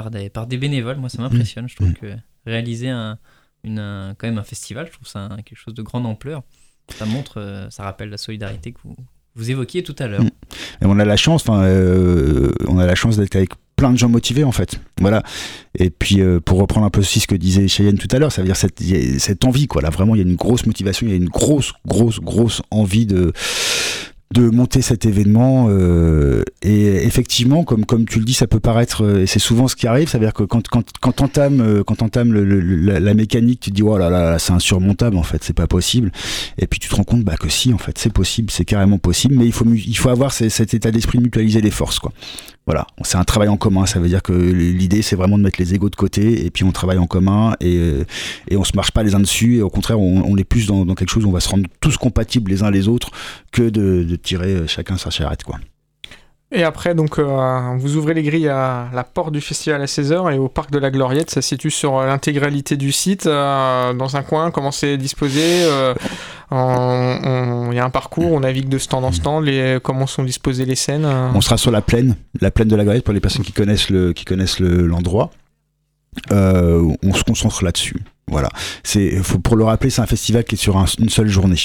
par des, par des bénévoles. Moi, ça m'impressionne. Je trouve mm. que réaliser un, une, quand même un festival, je trouve ça quelque chose de grande ampleur. Ça montre, euh, ça rappelle la solidarité que vous, vous évoquiez tout à l'heure. Mm. Et on a la chance, enfin, euh, on a la chance d'être avec plein de gens motivés en fait. Voilà. Et puis euh, pour reprendre un peu aussi ce que disait Cheyenne tout à l'heure, ça veut dire cette, cette envie quoi. Là vraiment, il y a une grosse motivation, il y a une grosse, grosse, grosse envie de de monter cet événement euh, et effectivement comme comme tu le dis ça peut paraître euh, et c'est souvent ce qui arrive ça veut dire que quand quand quand t'entames euh, quand la, mécanique tu te dis oh là là, c'est insurmontable en fait c'est pas possible. Et puis tu te rends compte bah que si en fait c'est possible c'est carrément possible mais il faut il faut avoir cet état d'esprit de mutualiser les forces quoi voilà, c'est un travail en commun. Ça veut dire que l'idée, c'est vraiment de mettre les égaux de côté et puis on travaille en commun et, et on se marche pas les uns dessus. Et au contraire, on, est plus dans, quelque chose où on va se rendre tous compatibles les uns les autres que de, de tirer chacun sa charrette, quoi. Et après, donc, euh, vous ouvrez les grilles à la porte du festival à 16h et au parc de la Gloriette, ça se situe sur l'intégralité du site, euh, dans un coin, comment c'est disposé euh, Il y a un parcours, on navigue de stand en stand, comment sont disposées les scènes On sera sur la plaine, la plaine de la Gloriette pour les personnes qui connaissent le, qui connaissent l'endroit. on se concentre là-dessus. Voilà. C'est, pour le rappeler, c'est un festival qui est sur une seule journée.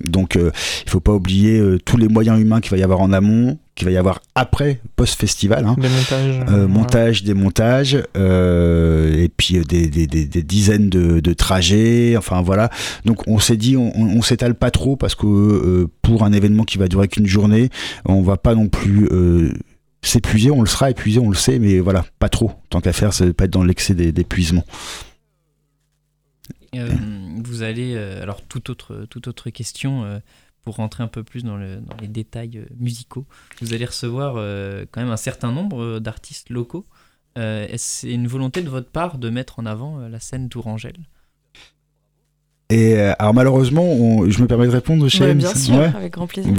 Donc, euh, il faut pas oublier euh, tous les moyens humains qu'il va y avoir en amont, qu'il va y avoir après, post-festival. Hein. Des montages. Euh, montage, des montages, et puis des, des, des, des dizaines de, de, trajets. Enfin, voilà. Donc, on s'est dit, on, on, s'étale pas trop parce que pour un événement qui va durer qu'une journée, on va pas non plus s'épuiser. On le sera épuisé, on le sait, mais voilà, pas trop. Tant qu'à faire, c'est pas être dans l'excès d'épuisement. Euh, vous allez, alors toute autre, toute autre question, pour rentrer un peu plus dans, le, dans les détails musicaux, vous allez recevoir quand même un certain nombre d'artistes locaux. Est-ce une volonté de votre part de mettre en avant la scène Tourangelle et alors malheureusement, je me permets de répondre, chez Bien sûr, avec grand plaisir.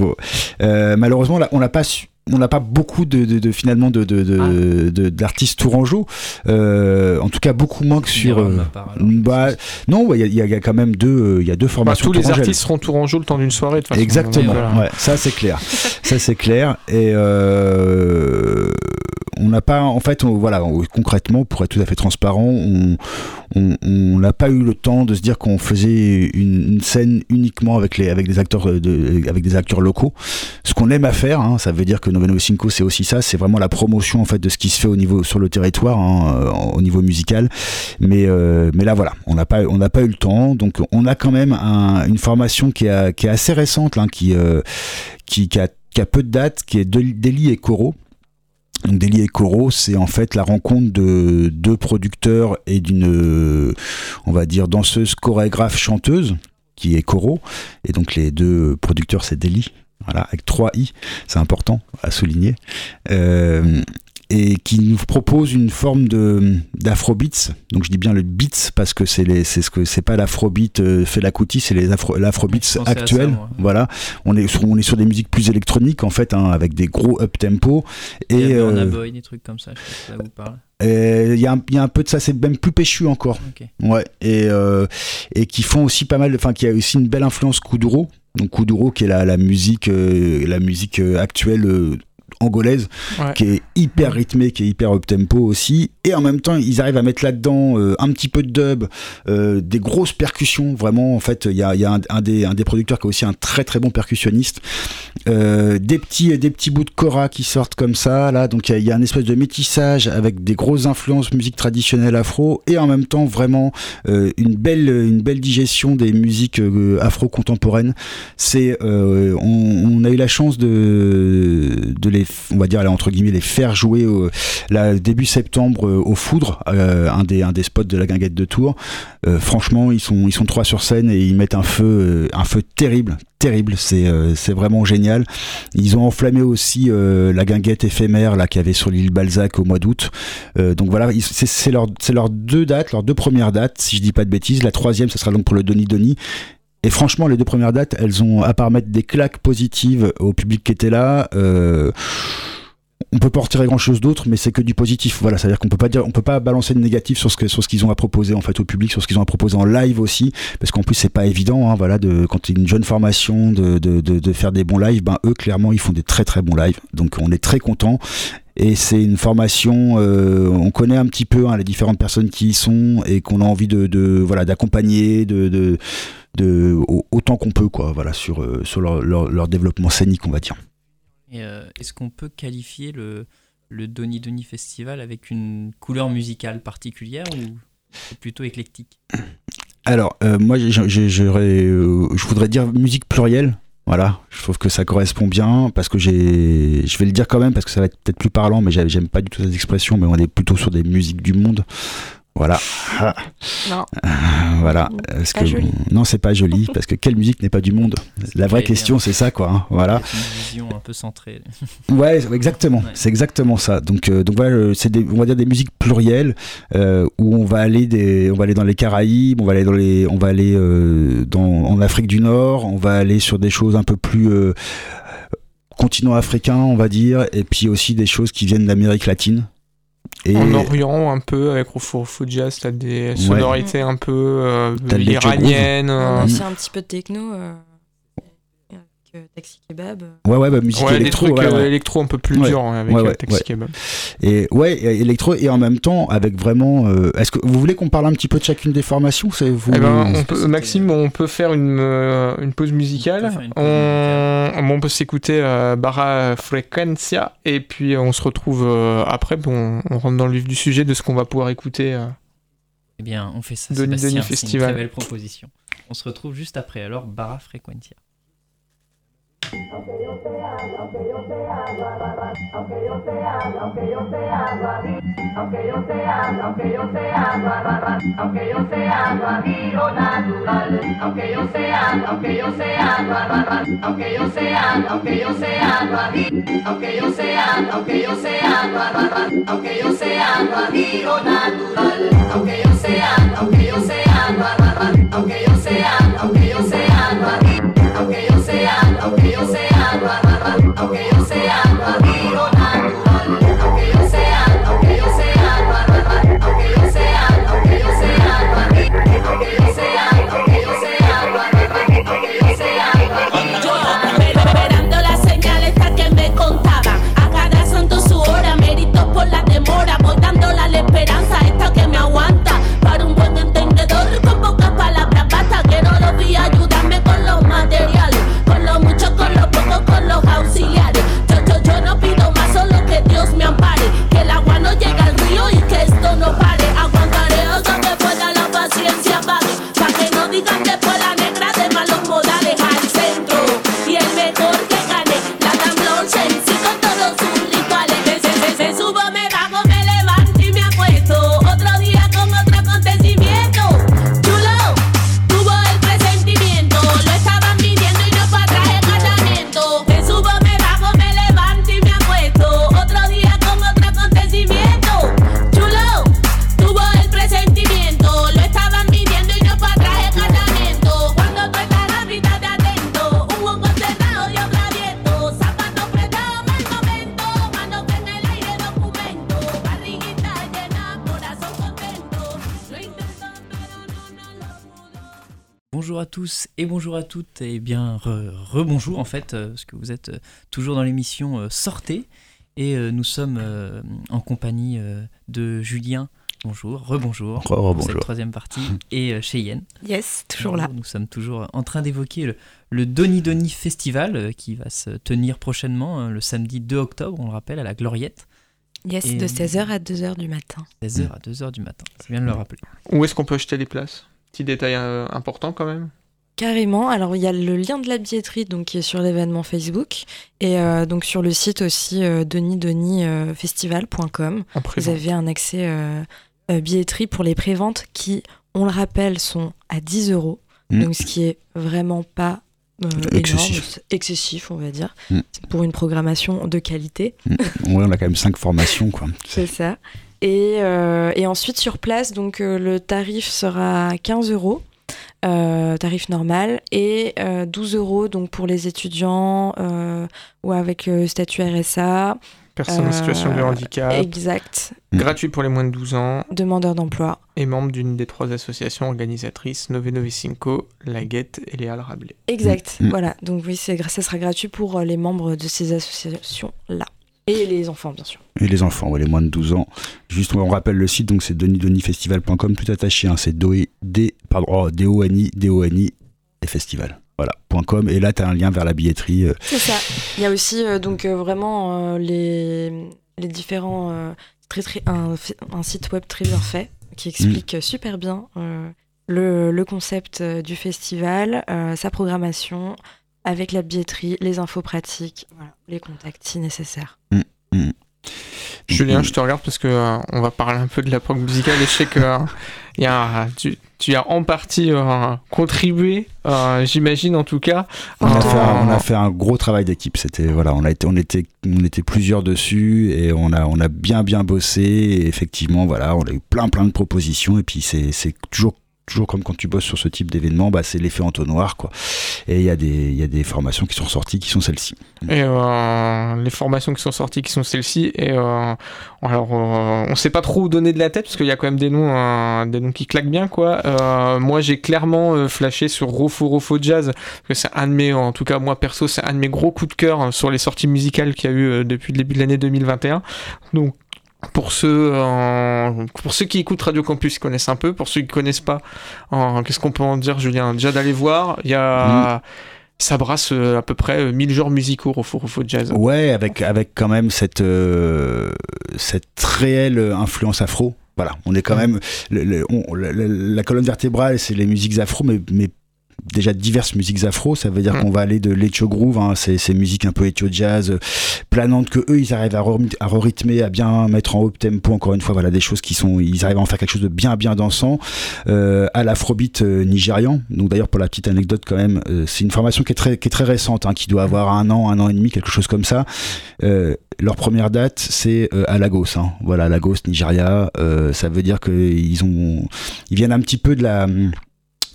malheureusement, là, on n'a pas su, on n'a pas beaucoup de, de, de finalement de ah. d'artistes tourangeaux euh, en tout cas beaucoup moins que sur euh, bah, non il y, y, a quand même deux euh, il y a deux bah, formations tous les artistes seront tourangeaux le temps d'une soirée de façon. Exactement ouais, ça c'est clair. Ça c'est clair. Et euh, on n'a pas, en fait, voilà, concrètement, pour être tout à fait transparent, on n'a pas eu le temps de se dire qu'on faisait une, scène uniquement avec les avec des acteurs de, avec des acteurs locaux. Ce qu'on aime à faire, hein, ça veut dire que Noveno Cinco, c'est aussi ça, c'est vraiment la promotion en fait de ce qui se fait au niveau sur le territoire, hein, au niveau musical. Mais euh, mais là, voilà, on n'a pas on n'a pas eu le temps, donc on a quand même une formation qui est, assez récente, hein, qui, euh, qui, qui a qui a peu de dates, qui est Deli et Coro, donc Deli et Coro, c'est en fait la rencontre de deux producteurs et d'une, on va dire, danseuse, chorégraphe, chanteuse, qui est Coro. Et donc les deux producteurs, c'est Deli, voilà, avec trois i, c'est important à souligner. Euh, et qui nous propose une forme de d'afrobeats. Donc je dis bien le beats parce que c'est les c'est ce que c'est pas l'afrobeat euh, fait la coutie, c'est les afro, l'afrobeats actuels. Voilà, on est sur on est sur des musiques plus électroniques en fait hein, avec des gros up tempo et il y euh, Boy, des trucs comme ça, je sais pas ça vous parle. Il y, a un, y, a un peu de ça, c'est même plus péchu encore. Ouais, et, euh, et qui font aussi pas mal, enfin qui a aussi une belle influence Kuduro. Donc Kuduro qui est la, la musique, euh, la musique euh, actuelle angolaise qui est hyper rythmée, qui est hyper up tempo aussi. Et en même temps, ils arrivent à mettre là-dedans euh, un petit peu de dub, euh, des grosses percussions. Vraiment, en fait, il y a, y a un, des, un, des, producteurs qui est aussi un très très bon percussionniste. Euh, des petits des petits bouts de cora qui sortent comme ça là. Donc il y, y, a un espèce de métissage avec des grosses influences musique traditionnelle afro et en même temps vraiment une belle une belle digestion des musiques afro contemporaines. C'est on, on, a eu la chance de de les on va dire entre guillemets les faire jouer au, début septembre euh, au Foudre, euh, un des un des spots de la guinguette de Tours. Euh, franchement, ils sont ils sont trois sur scène et ils mettent un feu un feu terrible terrible, c'est c'est vraiment génial. Ils ont enflammé aussi la guinguette éphémère qu'il y avait sur l'île Balzac au mois d'août. donc voilà, c'est c'est leurs deux dates, leurs deux premières dates, si je dis pas de bêtises. La troisième, ce sera donc pour le Doni Doni et franchement, les deux premières dates, elles ont, à part mettre des claques positives au public qui était là, euh, on peut pas retirer grand chose d'autre, mais c'est que du positif. Voilà, c'est-à-dire qu'on peut pas dire, on peut pas balancer de négatif sur ce qu'ils ont à proposer en fait au public, sur ce qu'ils ont à proposer en live aussi, parce qu'en plus c'est pas évident, hein, voilà, de quand une jeune formation de, de, de, faire des bons lives, ben eux clairement ils font des très très bons lives, donc on est très content et c'est une formation euh, on connaît un petit peu hein, les différentes personnes qui y sont et qu'on a envie de, de voilà d'accompagner de, de, de autant qu'on peut quoi voilà sur euh, sur leur, leur, développement scénique on va dire euh, est-ce qu'on peut qualifier le le Doni Doni Festival avec une couleur musicale particulière ou plutôt éclectique alors moi j'aurais je voudrais dire musique plurielle voilà, je trouve que ça correspond bien parce que j'ai, je vais le dire quand même parce que ça va être peut-être plus parlant, mais j'aime pas du tout cette expression, mais on est plutôt sur des musiques du monde. Voilà. Non. Euh, voilà. Parce que, non, c'est pas joli parce que quelle musique n'est pas du monde? La vraie question, c'est ça, quoi. Hein, voilà. Une vision un peu centrée. ouais, exactement. C'est exactement ça. Donc, euh, donc voilà, c'est on va dire des musiques plurielles euh, où on va aller des, on va aller dans les Caraïbes, on va aller dans les, on va aller dans, en Afrique du Nord, on va aller sur des choses un peu plus continent africain, on va dire, et puis aussi des choses qui viennent d'Amérique latine. En Orient, un peu, avec Rufo Jazz, t'as des sonorités un peu euh, iraniennes. Euh. aussi un petit peu de techno. Euh. Taxi Kebab. Ouais, ouais, bah, musique ouais, électro. Des trucs ouais, électro un peu plus dur hein, avec Taxi Kebab. Et ouais, électro et en même temps avec vraiment. Euh, est-ce que vous voulez qu'on parle un petit peu de chacune des formations C'est vous. Eh ben, on peut, Maxime, on peut faire une, euh, une pause musicale. On, on, on, peut s'écouter euh, Barra Frequencia et puis on se retrouve après. Bon, on rentre dans le vif du sujet de ce qu'on va pouvoir écouter. Eh bien, on fait ça. Denis Denis Festival. Une très belle proposition. On se retrouve juste après. Alors, Barra Frequencia. Aunque yo te haga, aunque yo te haga, aunque yo te haga, aunque yo te haga, aunque yo te aunque yo te haga, aunque yo te haga, viro natural, aunque yo te aunque yo te aunque yo te aunque yo te aunque yo te aunque yo te aunque yo te haga, natural, aunque yo te aunque yo te aunque yo te aunque yo te aunque yo sea rara, aunque yo et bonjour à toutes et bien rebonjour en fait euh, parce que vous êtes euh, toujours dans l'émission euh, Sortez et nous sommes en compagnie de Julien. Bonjour, rebonjour. Re cette troisième partie et Cheyenne. Yes, toujours là. Nous sommes toujours en train d'évoquer le, le Doni Doni Festival qui va se tenir prochainement hein, le samedi 2 octobre, on le rappelle, à la Gloriette. Yes, de 16h à 2h du matin. 16h à 2h du matin, c'est bien de le rappeler. Où est-ce qu'on peut acheter les places? Petit détail important quand même? Carrément. Alors il y a le lien de la billetterie donc qui est sur l'événement Facebook et euh, donc sur le site aussi euh, denisdenisfestival.com. Vous avez un accès euh, billetterie pour les préventes qui, on le rappelle, sont à 10 euros. Mm. Donc ce qui est vraiment pas excessif. excessif, on va dire, mm. pour une programmation de qualité. Mm. Oui, on a quand même cinq formations quoi. C'est ça. Et, et, ensuite sur place, donc le tarif sera 15 euros. Euh, tarif normal, et 12 euh, euros donc pour les étudiants euh, ou avec le statut RSA. Personnes en situation de handicap. Exact. Mm. Gratuit pour les moins de 12 ans. Demandeurs d'emploi. Et membre d'une des trois associations organisatrices, Nove Cinco, La Guette et Léal Rabelais. Exact. Mm. Voilà. Donc oui, ça sera gratuit pour les membres de ces associations-là. Et les enfants, bien sûr. Et les enfants, ouais, les moins de 12 ans. Juste, on rappelle le site, donc c'est denisdenifestival.com, tout attaché, hein, c'est D, pardon, oh, D-O-N-I, D-O-N-I, et festival. Voilà, .com, et là, tu as un lien vers la billetterie. Euh. C'est ça. Il y a aussi, euh, donc, euh, vraiment, les, les différents. très, très, un, un, site web très bien fait, qui explique mm. super bien le, le, concept du festival, sa programmation, avec la billetterie, les infos pratiques, les contacts si nécessaire. Mm, mm. Julien, je te regarde parce que euh, on va parler un peu de la prog musicale et je sais que euh, y a, tu, tu, as en partie euh, contribué, j'imagine en tout cas. On a, fait un, on a, fait un, gros travail d'équipe. C'était voilà, on a été, on était, on était plusieurs dessus et on a, on a bien bien bossé. Et effectivement, voilà, on a eu plein plein de propositions et puis c'est toujours toujours comme quand tu bosses sur ce type d'événement, bah, c'est l'effet entonnoir. Quoi. Et il y, a des, y a des formations qui sont sorties qui sont celles-ci. Et euh, les formations qui sont sorties qui sont celles-ci, et euh, alors euh, on sait pas trop où donner de la tête parce qu'il y a quand même des noms, des noms qui claquent bien. quoi. moi j'ai clairement flashé sur Rofo Rofo Jazz, que c'est un de mes, en tout cas moi perso, c'est un de mes gros coups de cœur hein, sur les sorties musicales qu'il y a eu depuis le début de l'année 2021. Donc pour ceux, pour ceux qui écoutent Radio Campus, ils connaissent un peu. Pour ceux qui connaissent pas, qu'est-ce qu'on peut en dire, Julien? Déjà d'aller voir, il y a. Ça brasse euh, à peu près 1000 genres musicaux au Rofo Jazz. Ouais, avec, avec quand même cette, euh, cette réelle influence afro. Voilà, on est quand même. la colonne vertébrale, c'est les musiques afro, mais, mais déjà diverses musiques afro. Ça veut dire Mm. qu'on va aller de l'echo groove, hein, ces, ces musiques un peu echo jazz, euh, planantes que eux ils arrivent à, re- à rythmer, à bien mettre en haut tempo. Encore une fois, voilà des choses qui sont, ils arrivent à en faire quelque chose de bien bien dansant. Euh, à l'afrobeat euh, nigérian. Donc d'ailleurs pour la petite anecdote quand même, euh, c'est une formation qui est très qui est très récente, hein, qui doit avoir un an, un an et demi, quelque chose comme ça. Euh, leur première date, c'est euh, à Lagos. Hein. Voilà, Lagos, Nigeria. Euh, ça veut dire qu'ils ont, ils viennent un petit peu de la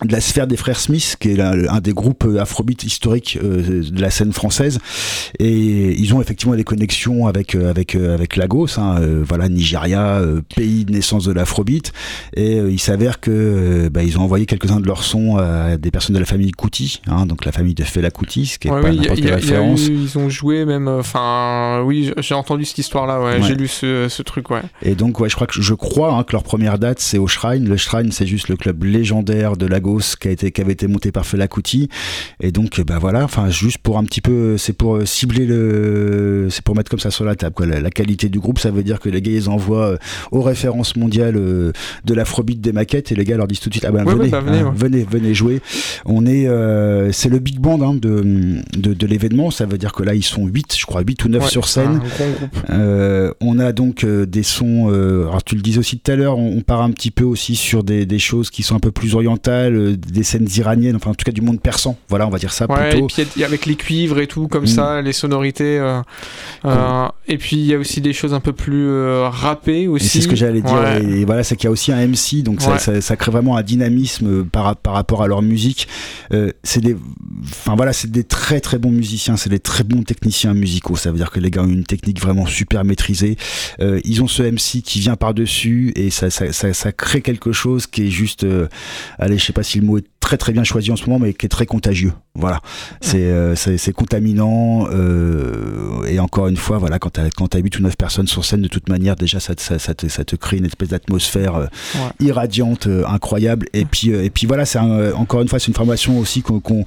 de la sphère des frères Smith, qui est la- un des groupes euh, afrobeat historiques euh, de la scène française, et ils ont effectivement des connexions avec euh, avec avec Lagos, hein, euh, voilà Nigeria, euh, pays de naissance de l'afrobeat, et il s'avère que bah, ils ont envoyé quelques-uns de leurs sons à des personnes de la famille Kuti, hein, donc la famille de Fela Kuti, ce qui est Ouais, pas oui, n'importe quelle référence. eu- ils ont joué même. Enfin, oui, j'ai entendu cette histoire-là. Ouais, Ouais. j'ai lu ce, ce truc. Ouais. Et donc, ouais, je crois que je crois hein, que leur première date c'est au Shrine. Le Shrine, c'est juste le club légendaire de Lagos qui a été qui avait été monté par Fela Kuti. Et donc, bah voilà, enfin juste pour un petit peu, c'est pour euh, cibler le, c'est pour mettre comme ça sur la table. Quoi. La, la qualité du groupe, ça veut dire que les gars ils envoient euh, aux références mondiales euh, de l'afrobeat des maquettes et les gars leur disent tout de suite ah ben Ouais, venez, bah, venez, hein, ouais. venez, venez jouer. On est, euh, c'est le big band hein, de de, de l'événement. Ça veut dire que là ils sont 8 je crois 8 ou 9 Ouais, sur scène. Euh, on a donc des sons. alors tu le disais aussi tout à l'heure, on, on part un petit peu aussi sur des, des choses qui sont un peu plus orientales, euh, des scènes iraniennes, enfin en tout cas du monde persan. Voilà, on va dire ça Ouais, et plutôt. puis il y a- avec les cuivres et tout, comme Mm. ça, les sonorités. euh, euh, et puis il y a aussi des choses un peu plus euh, rappées Et aussi. c'est ce que j'allais dire. Ouais. Et, voilà, c'est qu'il y a aussi un MC, donc ça, Ouais. ça, ça crée vraiment un dynamisme par, par rapport à leur musique. C'est des, enfin voilà, c'est des très très bons musiciens, c'est des très bons techniciens musicaux. Ça veut dire que les gars ont une technique vraiment super maîtrisée. Ils ont ce MC qui vient par dessus et ça, ça, ça, crée quelque chose qui est juste, allez, je sais pas si le mot est très très bien choisi en ce moment, mais qui est très contagieux. Voilà, c'est euh, c'est contaminant euh, et encore une fois, voilà, quand t'as quand t'as 8 ou 9 personnes sur scène, de toute manière, déjà ça, te- ça, ça, te, ça te crée une espèce d'atmosphère euh, Ouais. irradiante, incroyable. Et puis et puis voilà, c'est un- encore une fois, c'est une formation aussi qu'on qu'on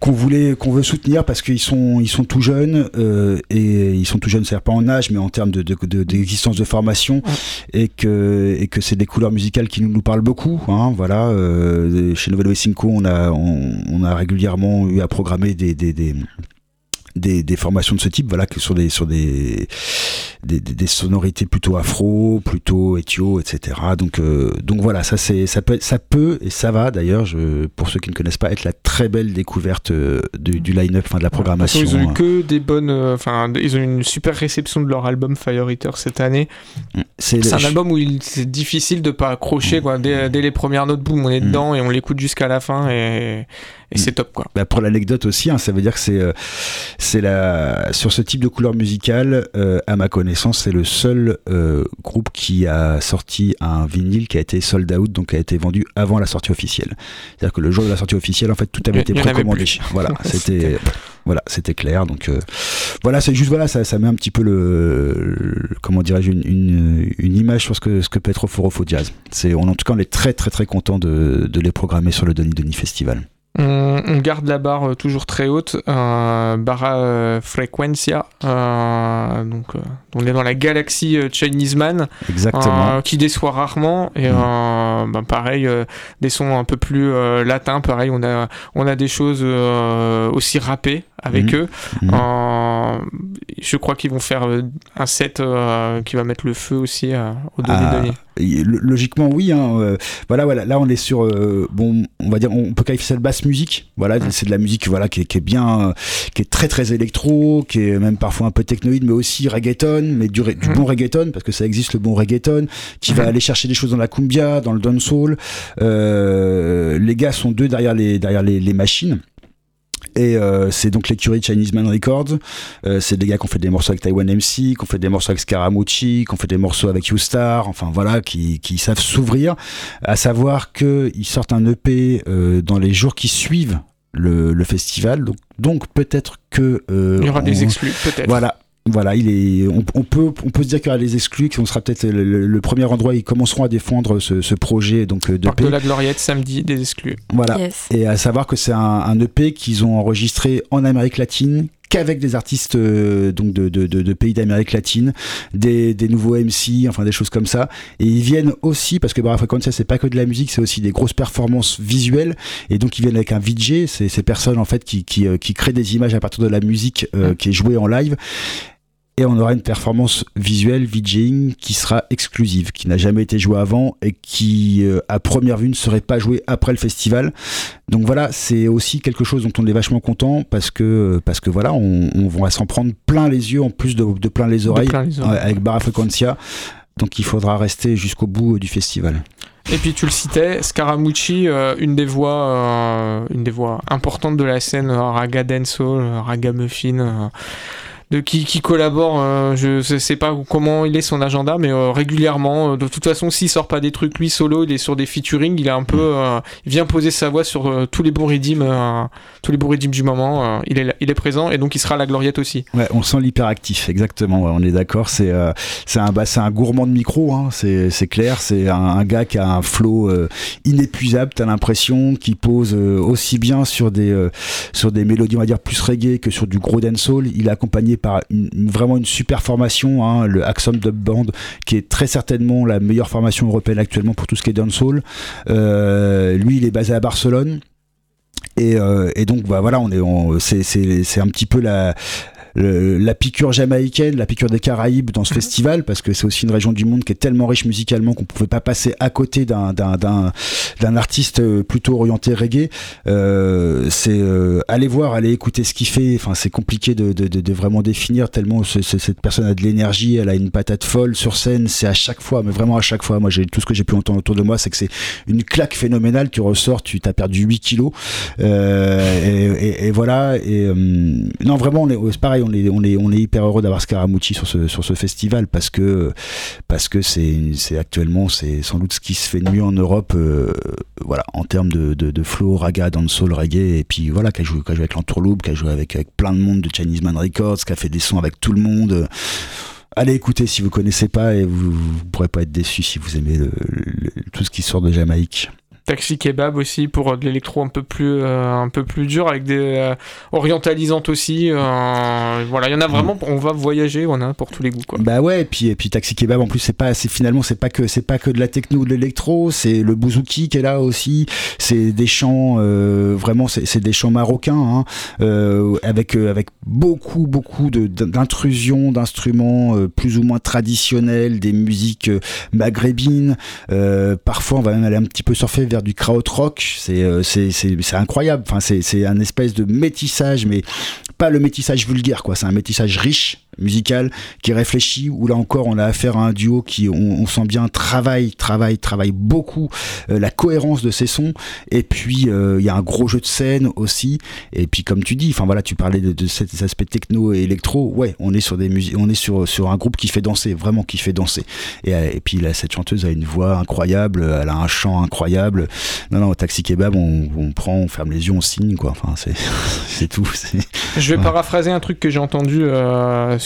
qu'on voulait qu'on veut soutenir parce qu'ils sont ils sont tout jeunes euh, et ils sont tout jeunes c'est pas en âge mais en termes de d'existence de, d'existence de formation et que et que c'est des couleurs musicales qui nous, nous parlent beaucoup hein, voilà euh, chez Novel Cinco on a on, on a régulièrement eu à programmer des des, des des, des formations de ce type, voilà, que sur des sur des des, sonorités plutôt afro, plutôt éthio, etc. Donc euh, donc voilà, ça c'est ça peut ça peut et ça va d'ailleurs, je pour ceux qui ne connaissent pas, être la très belle découverte euh, du, du line-up, enfin de la programmation. Ils ont eu hein. que des bonnes. euh, Enfin, ils ont eu une super réception de leur album Fire Eater cette année. C'est C'est un je- album où il- c'est difficile de pas accrocher. Quoi. Dès, dès les premières notes, boum, on est Mm. dedans et on l'écoute jusqu'à la fin et, et c'est top. quoi. Bah, pour l'anecdote aussi, hein, ça veut dire que c'est euh, c'est la sur ce type de couleur musicale, euh, à ma connaissance, c'est le seul euh, groupe qui a sorti un vinyle qui a été sold out, donc qui a été vendu avant la sortie officielle. C'est-à-dire que le jour de la sortie officielle, en fait, tout avait été précommandé. Voilà, c'était voilà, c'était clair. Donc euh, voilà, c'est juste voilà, ça, ça met un petit peu le, le- comment dirais-je une, une, une image sur ce que ce que peut être Foro Jazz. C'est on en tout cas on est très très très content de, de les programmer sur le Denis Denis Festival. On, on garde la barre euh, toujours très haute, euh, barra euh, frequencia. euh, donc, euh, on est dans la galaxie Chinese Man, Exactement. qui déçoit rarement. Et Mm. ben, pareil, des sons un peu plus latins. Pareil, on a, on a des choses aussi rappées avec Mm. eux. Mhm. Je crois qu'ils vont faire euh, un set euh, qui va mettre le feu aussi euh, au Ah, Logiquement, oui. Hein, euh, voilà, voilà. Là, on est sur, bon, on va dire, on peut qualifier ça de basse musique. Voilà, c'est de la musique, voilà, qui est, qui est bien, qui est très très électro, qui est même parfois un peu technoïde, mais aussi reggaeton, mais du, Mhm. bon reggaeton, parce que ça existe le bon reggaeton, qui va Mhm. aller chercher des choses dans la cumbia, dans le dancehall. Les gars sont deux derrière les derrière les, les machines. Et euh, c'est donc l'écurie Chinese Man Records. Euh, c'est des gars qui ont fait des morceaux avec Taiwan MC, qui ont fait des morceaux avec Scaramucci, qui ont fait des morceaux avec U-Star, enfin voilà, qui, qui savent s'ouvrir. À savoir qu'ils sortent un EP euh, dans les jours qui suivent le, le festival. Donc, donc peut-être que. Il y aura des exclus, peut-être. Voilà. Voilà, il est, on, on peut, on peut se dire qu'il y aura des exclus, qu'on sera peut-être le, le- le premier endroit où ils commenceront à défendre ce, ce projet donc euh, Parc de la Gloriette, samedi, des exclus. Voilà. Yes. Et à savoir que c'est un, un EP qu'ils ont enregistré en Amérique latine, qu'avec des artistes donc de, de, de, pays d'Amérique latine, des, des, nouveaux MC, enfin des choses comme ça. Et ils viennent aussi, parce que Barra Frequencia, c'est pas que de la musique, c'est aussi des grosses performances visuelles. Et donc ils viennent avec un VJ, c'est ces personnes en fait qui, qui, qui créent des images à partir de la musique qui est jouée en live et on aura une performance visuelle VJing qui sera exclusive, qui n'a jamais été jouée avant et qui, euh, à première vue, ne serait pas jouée après le festival. Donc voilà, c'est aussi quelque chose dont on est vachement content parce que, parce que voilà, on, va s'en prendre plein les yeux en plus de, plein les oreilles, avec Barra Frequencia. Donc il faudra rester jusqu'au bout du festival. Et puis tu le citais, Scaramucci, euh, une des voix, euh, une des voix importantes de la scène raga dancehall, raga muffin de qui, qui collabore. Euh, je sais pas comment il est son agenda, mais euh, régulièrement. Euh, de toute façon, s'il sort pas des trucs lui solo, il est sur des featuring. Il un peu, il vient poser sa voix sur tous les bons tous les du moment. il est, il est présent et donc il sera à la gloriette aussi. On sent l'hyperactif, exactement. on est d'accord. C'est, un, bah, un gourmand de micro. Hein, c'est, c'est clair. C'est un, gars qui a un flow inépuisable. T'as l'impression qu'il pose aussi bien sur des, sur des mélodies, on va dire plus reggae que sur du gros dancehall. Il est accompagné par vraiment une super formation, hein, le Axum Dub Band, qui est très certainement la meilleure formation européenne actuellement pour tout ce qui est dancehall. Euh, lui, il est basé à Barcelone. Et, euh, donc bah voilà on est c'est un petit peu la la piqûre jamaïcaine, la piqûre des Caraïbes dans ce mhm. festival, parce que c'est aussi une région du monde qui est tellement riche musicalement qu'on pouvait pas passer à côté d'un d'un artiste euh, plutôt orienté reggae. Euh, c'est euh, aller voir, aller écouter ce qu'il fait. Enfin, c'est compliqué de, de, de, vraiment définir tellement cette personne a de l'énergie, elle a une patate folle sur scène. C'est à chaque fois, mais vraiment à chaque fois. Moi, j'ai tout ce que j'ai pu entendre autour de moi, c'est que c'est une claque phénoménale. Tu ressors, tu t'as perdu 8 kilos. Euh, et, et, voilà. Et non, vraiment, on est pareil on est, on est, on est hyper heureux d'avoir Scaramucci sur ce, sur ce festival parce que, parce que c'est, c'est actuellement, c'est sans doute ce qui se fait de mieux en Europe, euh, voilà, en termes de, de, de flow, raga, dancehall, reggae, et puis voilà, qui a joué, qui avec l'Entourloupe, qui a joué avec, avec plein de monde de Chinese Man Records, qui a fait des sons avec tout le monde allez écouter si vous connaissez pas et vous, vous pourrez pas être déçu si vous aimez tout ce qui sort de Jamaïque. Taxi Kebab aussi pour de l'électro un peu plus euh, un peu plus dur avec des euh, orientalisantes aussi euh, voilà il y en a mm. vraiment on va voyager on a pour tous les goûts quoi bah ouais et puis et puis Taxi Kebab en plus c'est pas c'est finalement c'est pas que c'est pas que de la techno ou de l'électro c'est le bouzouki qui est là aussi c'est des chants vraiment c'est des chants marocains hein, avec avec beaucoup beaucoup d'intrusions d'instruments plus ou moins traditionnels des musiques maghrébines parfois on va même aller un petit peu surfer vers du krautrock, euh, c'est c'est incroyable. Enfin, c'est un espèce de métissage, mais pas le métissage vulgaire, quoi. C'est un métissage riche musical qui réfléchit où là encore on a affaire à un duo qui on, sent bien travaille travaille travaille beaucoup euh, la cohérence de ses sons. Et puis euh, il y a un gros jeu de scène aussi. Et puis comme tu dis enfin voilà tu parlais de, cet aspect techno et électro. Ouais on est sur des musiques on est sur sur un groupe qui fait danser vraiment qui fait danser. Et, euh, et puis là cette chanteuse a une voix incroyable elle a un chant incroyable. Non non au taxi kebab on, on prend on ferme les yeux on signe quoi. Enfin c'est c'est tout je vais paraphraser un truc que j'ai entendu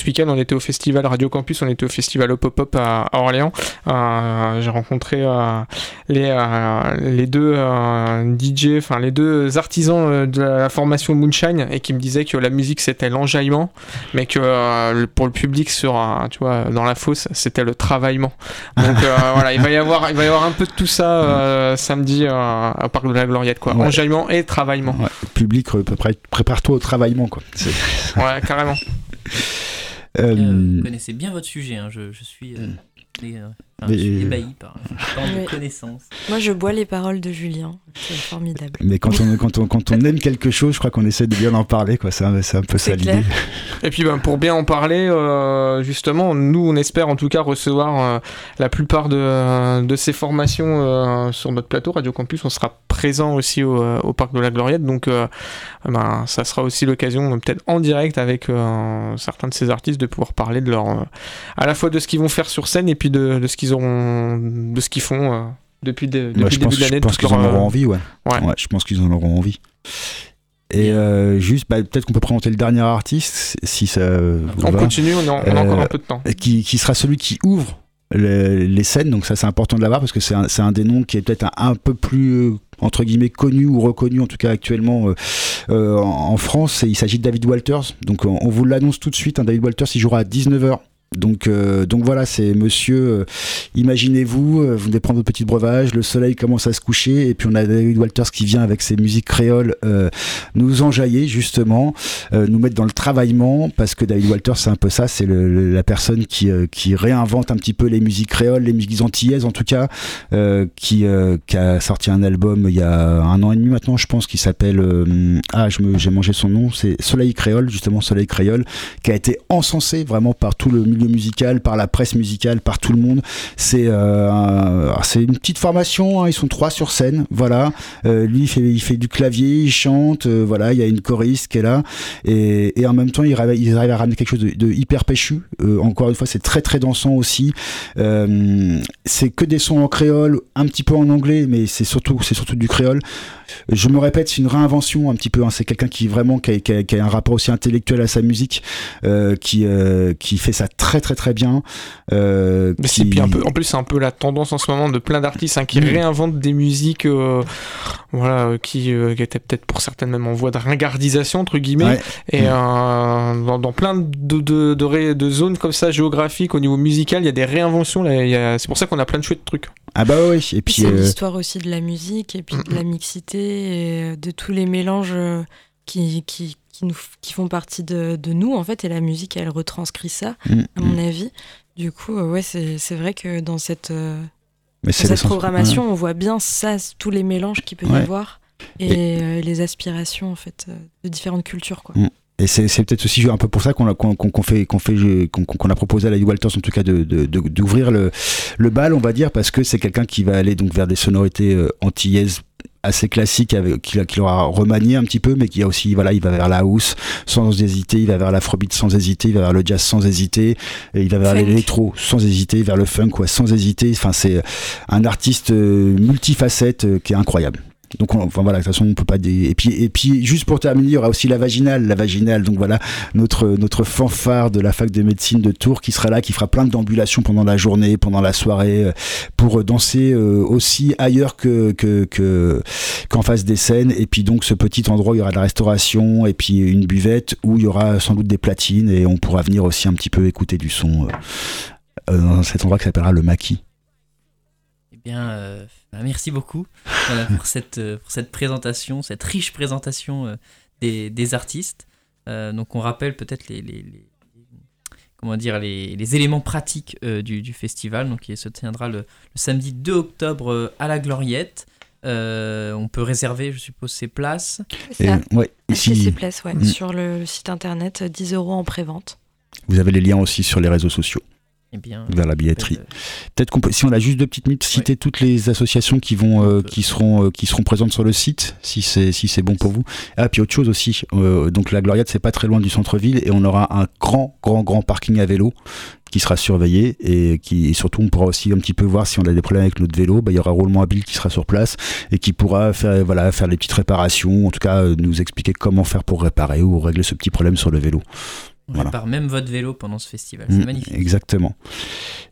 ce week-end, on était au festival Radio Campus, on était au festival au Pop-Up à, Orléans. Euh, j'ai rencontré euh, les, euh, les deux DJ, enfin les deux artisans de la formation Moonshine et qui me disaient que la musique c'était l'enjaillement, mais que pour le public sur, tu vois, dans la fosse, c'était le travaillement. Donc voilà, il va y avoir, il va y avoir un peu de tout ça samedi au parc de la Gloriette, quoi. Enjaillement et travaillement. public, prépare-toi au travaillement, quoi. Ouais, carrément. Euh, vous connaissez bien votre sujet, hein. je, je, suis. Euh, je suis ébahi par tant de connaissances. Moi, je bois les paroles de Julien. C'est formidable. Mais quand on, quand, on, quand on aime quelque chose, je crois qu'on essaie de bien en parler. Quoi. C'est, un, c'est un peu ça l'idée. Et puis, ben, pour bien en parler, euh, justement, nous, on espère en tout cas recevoir euh, la plupart de, de ces formations euh, sur notre plateau Radio Campus. On sera présent aussi au, au Parc de la Gloriette. Donc, ben, ça sera aussi l'occasion, peut-être en direct avec certains de ces artistes, de pouvoir parler de leur, à la fois de ce qu'ils vont faire sur scène et puis de, de ce qu'ils auront, de ce qu'ils font euh, depuis, depuis le début de l'année. Je pense qu'ils en auront envie, ouais. ouais. je pense qu'ils en auront envie. Et euh, juste, bah, peut-être qu'on peut présenter le dernier artiste, si ça. On continue, on, a, encore un peu de temps. Euh, qui, qui, sera celui qui ouvre les, scènes, donc ça c'est important de l'avoir parce que c'est un, un, des noms qui est peut-être un, peu plus entre guillemets connu ou reconnu en tout cas actuellement en, France. il s'agit de David Walters. Donc on, vous l'annonce tout de suite. Hein, David Walters, il jouera à 19h donc, euh, donc voilà, c'est monsieur, euh, imaginez-vous, euh, vous venez prendre votre petit breuvage, le soleil commence à se coucher, et puis on a David Walters qui vient avec ses musiques créoles nous enjailler justement, nous mettre dans le travaillement, parce que David Walters, c'est un peu ça, c'est la personne qui, qui réinvente un petit peu les musiques créoles, les musiques antillaises en tout cas, qui, qui a sorti un album il y a un an et demi maintenant, je pense, qui s'appelle, ah, j'ai mangé son nom, c'est Soleil Créole, justement, Soleil Créole, qui a été encensé vraiment par tout le milieu musical, par la presse musicale, par tout le monde. C'est euh, c'est une petite formation, hein, ils sont trois sur scène, voilà. Euh, lui, il fait, du clavier, il chante, euh, voilà, il y a une choriste qui est là. Et, et en même temps, il il arrive à ramener quelque chose de, hyper péchu. encore une fois, c'est très très dansant aussi. c'est que des sons en créole, un petit peu en anglais, mais c'est surtout, surtout du créole je me répète, c'est une réinvention un petit peu. Hein. C'est quelqu'un qui vraiment qui a, un rapport aussi intellectuel à sa musique, qui qui fait ça très très très bien. Euh, qui... un peu, en plus, c'est un peu la tendance en ce moment de plein d'artistes hein, qui mm. réinventent des musiques, voilà, qui, étaient peut-être pour certaines même en voie de ringardisation entre guillemets, et mm. dans, plein de de, de, zones comme ça géographiques au niveau musical, il y a des réinventions. C'est pour ça qu'on a plein de chouettes trucs. Ah bah oui. Et puis c'est l'histoire aussi de la musique et puis de la mixité et de tous les mélanges euh, qui, qui, qui, nous, qui font partie de, de, nous, en fait, et la musique, elle retranscrit ça, mm, à mon mm. avis. Du coup, euh, ouais, c'est vrai que dans cette, euh, cette programmation, on voit bien ça, tous les mélanges qu'il peut y avoir et, les aspirations, en fait, de différentes cultures, quoi. Mm. Et c'est peut-être aussi un peu pour ça qu'on a, qu'on fait, qu'on fait, qu'on a proposé à la Walters en tout cas de d'ouvrir le, le bal, on va dire, parce que c'est quelqu'un qui va aller donc vers des sonorités antillaises assez classique qu'il qui aura remanié un petit peu mais qui a aussi voilà il va vers la house sans hésiter il va vers l'afrobeat sans hésiter il va vers le jazz sans hésiter et il va vers l'électro sans hésiter vers le funk quoi sans hésiter. Enfin c'est un artiste euh, multifacette euh, qui est incroyable donc enfin voilà, de toute façon on peut pas et puis et puis juste pour terminer, il y aura aussi la vaginale, la vaginale. Donc voilà, notre notre fanfare de la fac de médecine de Tours qui sera là, qui fera plein d'ambulations pendant la journée, pendant la soirée, euh, pour danser euh, aussi ailleurs que que qu'en face des scènes. Et puis donc ce petit endroit, il y aura de la restauration et puis une buvette où il y aura sans doute des platines et on pourra venir aussi un petit peu écouter du son euh, dans cet endroit qui s'appellera le Maquis. Bien. Bah, merci beaucoup pour, cette, euh, pour cette présentation, cette riche présentation euh, des, des artistes. Euh, donc on rappelle peut-être les, les, comment dire, les, les éléments pratiques du, du, festival. Donc il se tiendra le, samedi 2 octobre à la Gloriette. on peut réserver, je suppose, ses places. C'est ouais, ici... ses places, ouais, mm. sur le site internet, 10 euros en pré-vente. Vous avez les liens aussi sur les réseaux sociaux. Eh bien, vers la billetterie. Peut-être qu'on peut, si on a juste deux petites minutes, citer toutes les associations qui vont, euh, qui seront, euh, qui seront présentes sur le site, si c'est, si c'est bon pour vous. Ah, puis autre chose aussi. Euh, donc la Gloriade, c'est pas très loin du centre-ville et on aura un grand, grand, grand parking à vélo qui sera surveillé et qui, surtout, on pourra aussi un petit peu voir si on a des problèmes avec notre vélo. Bah, il y aura Roulement Habile qui sera sur place et qui pourra faire, voilà, faire les petites réparations, en tout cas, nous expliquer comment faire pour réparer ou régler ce petit problème sur le vélo. On répare même votre vélo pendant ce festival. C'est mm, magnifique. Exactement.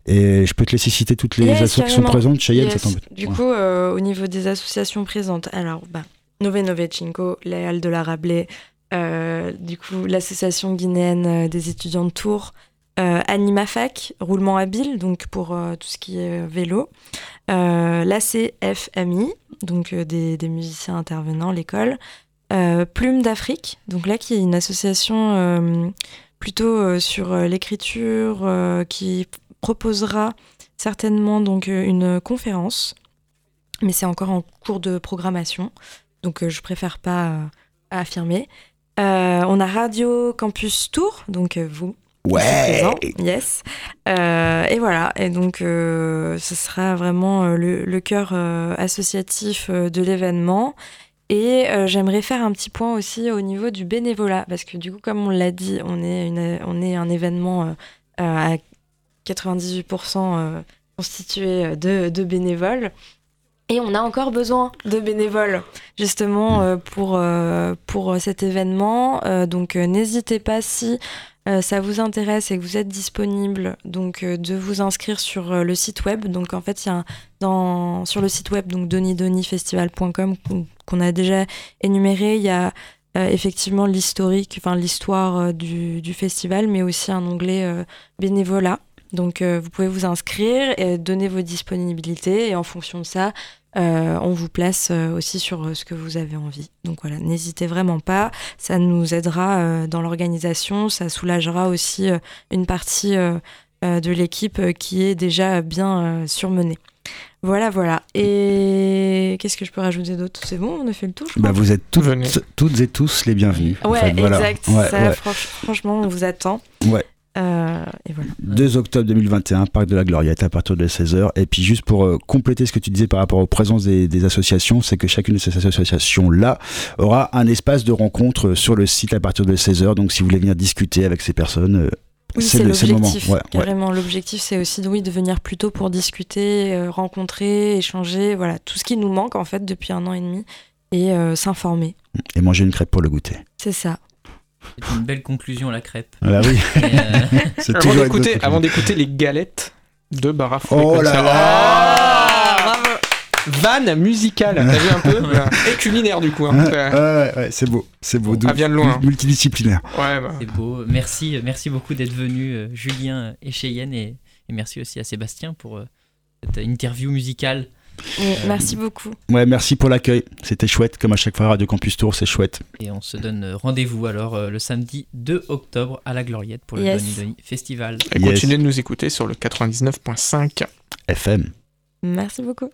Et je peux te laisser citer toutes les associations qui sont présentes. Cheyenne, ça Du coup, euh, au niveau des associations présentes, alors, bah, Nove Halles de la Rabelais, euh, du coup, l'association guinéenne euh, des étudiants de Tours, AnimaFac, roulement habile, donc pour tout ce qui est vélo, l'ACFMI, donc des, des, musiciens intervenants, l'école, Plume d'Afrique, donc là qui est une association plutôt euh, sur euh, l'écriture, euh, qui proposera certainement donc une conférence, mais c'est encore en cours de programmation, donc je préfère pas affirmer. on a Radio Campus Tour, donc vous. Ouais. yes. et voilà. Et donc, ce sera vraiment le, le cœur associatif de l'événement. Et euh, j'aimerais faire un petit point aussi au niveau du bénévolat, parce que du coup, comme on l'a dit, on est, un événement euh, euh, à 98% constitué de, bénévoles. Et on a encore besoin de bénévoles, justement, pour, pour cet événement. donc, n'hésitez pas si ça vous intéresse et que vous êtes disponible, donc de vous inscrire sur le site web. Donc en fait, il y a dans, sur le site web, donc donidonifestival.com, qu'on a déjà énuméré, il y a effectivement l'historique, enfin l'histoire du, du, festival, mais aussi un onglet bénévolat. Donc vous pouvez vous inscrire et donner vos disponibilités et en fonction de ça, euh, on vous place euh, aussi sur euh, ce que vous avez envie. Donc voilà, n'hésitez vraiment pas. Ça nous aidera dans l'organisation, ça soulagera aussi une partie de l'équipe qui est déjà bien surmenée. Voilà, voilà. Et qu'est-ce que je peux rajouter d'autre? C'est bon, on a fait le tour. bah, vous êtes toutes, toutes, et tous les bienvenus. Ouais, exact. franchement, on vous attend. Ouais. Euh, et voilà. 2 octobre 2021, Parc de la Gloriette à partir de 16h. Et puis juste pour euh, compléter ce que tu disais par rapport aux présences des, associations, c'est que chacune de ces associations-là aura un espace de rencontre sur le site à partir de 16h. Donc si vous voulez venir discuter avec ces personnes, euh, c'est le, moment. carrément, l'objectif c'est aussi oui, de venir plus tôt pour discuter, rencontrer, échanger, voilà, tout ce qui nous manque en fait depuis un an et demi et s'informer. Et manger une crêpe pour le goûter. C'est ça. C'est une belle conclusion la crêpe. Ah oui. Euh, avant d'écouter les galettes de Baraf. Oh là là Van musicale, t'as vu un peu Et culinaire du coup. Hein. Ouais, ouais, c'est beau, c'est beau. Ah, vient de loin. Multidisciplinaire. Ouais, bah. C'est beau. Merci, merci beaucoup d'être venu, euh, Julien et Cheyenne, et, et, merci aussi à Sébastien pour euh, cette interview musicale. Merci beaucoup. Ouais, merci pour l'accueil. C'était chouette, comme à chaque fois Radio Campus Tour, c'est chouette. Et on se donne rendez-vous alors euh, le samedi 2 octobre à la Gloriette pour le yes. Festival. Et continuez de nous écouter sur le 99.5 FM. Merci beaucoup.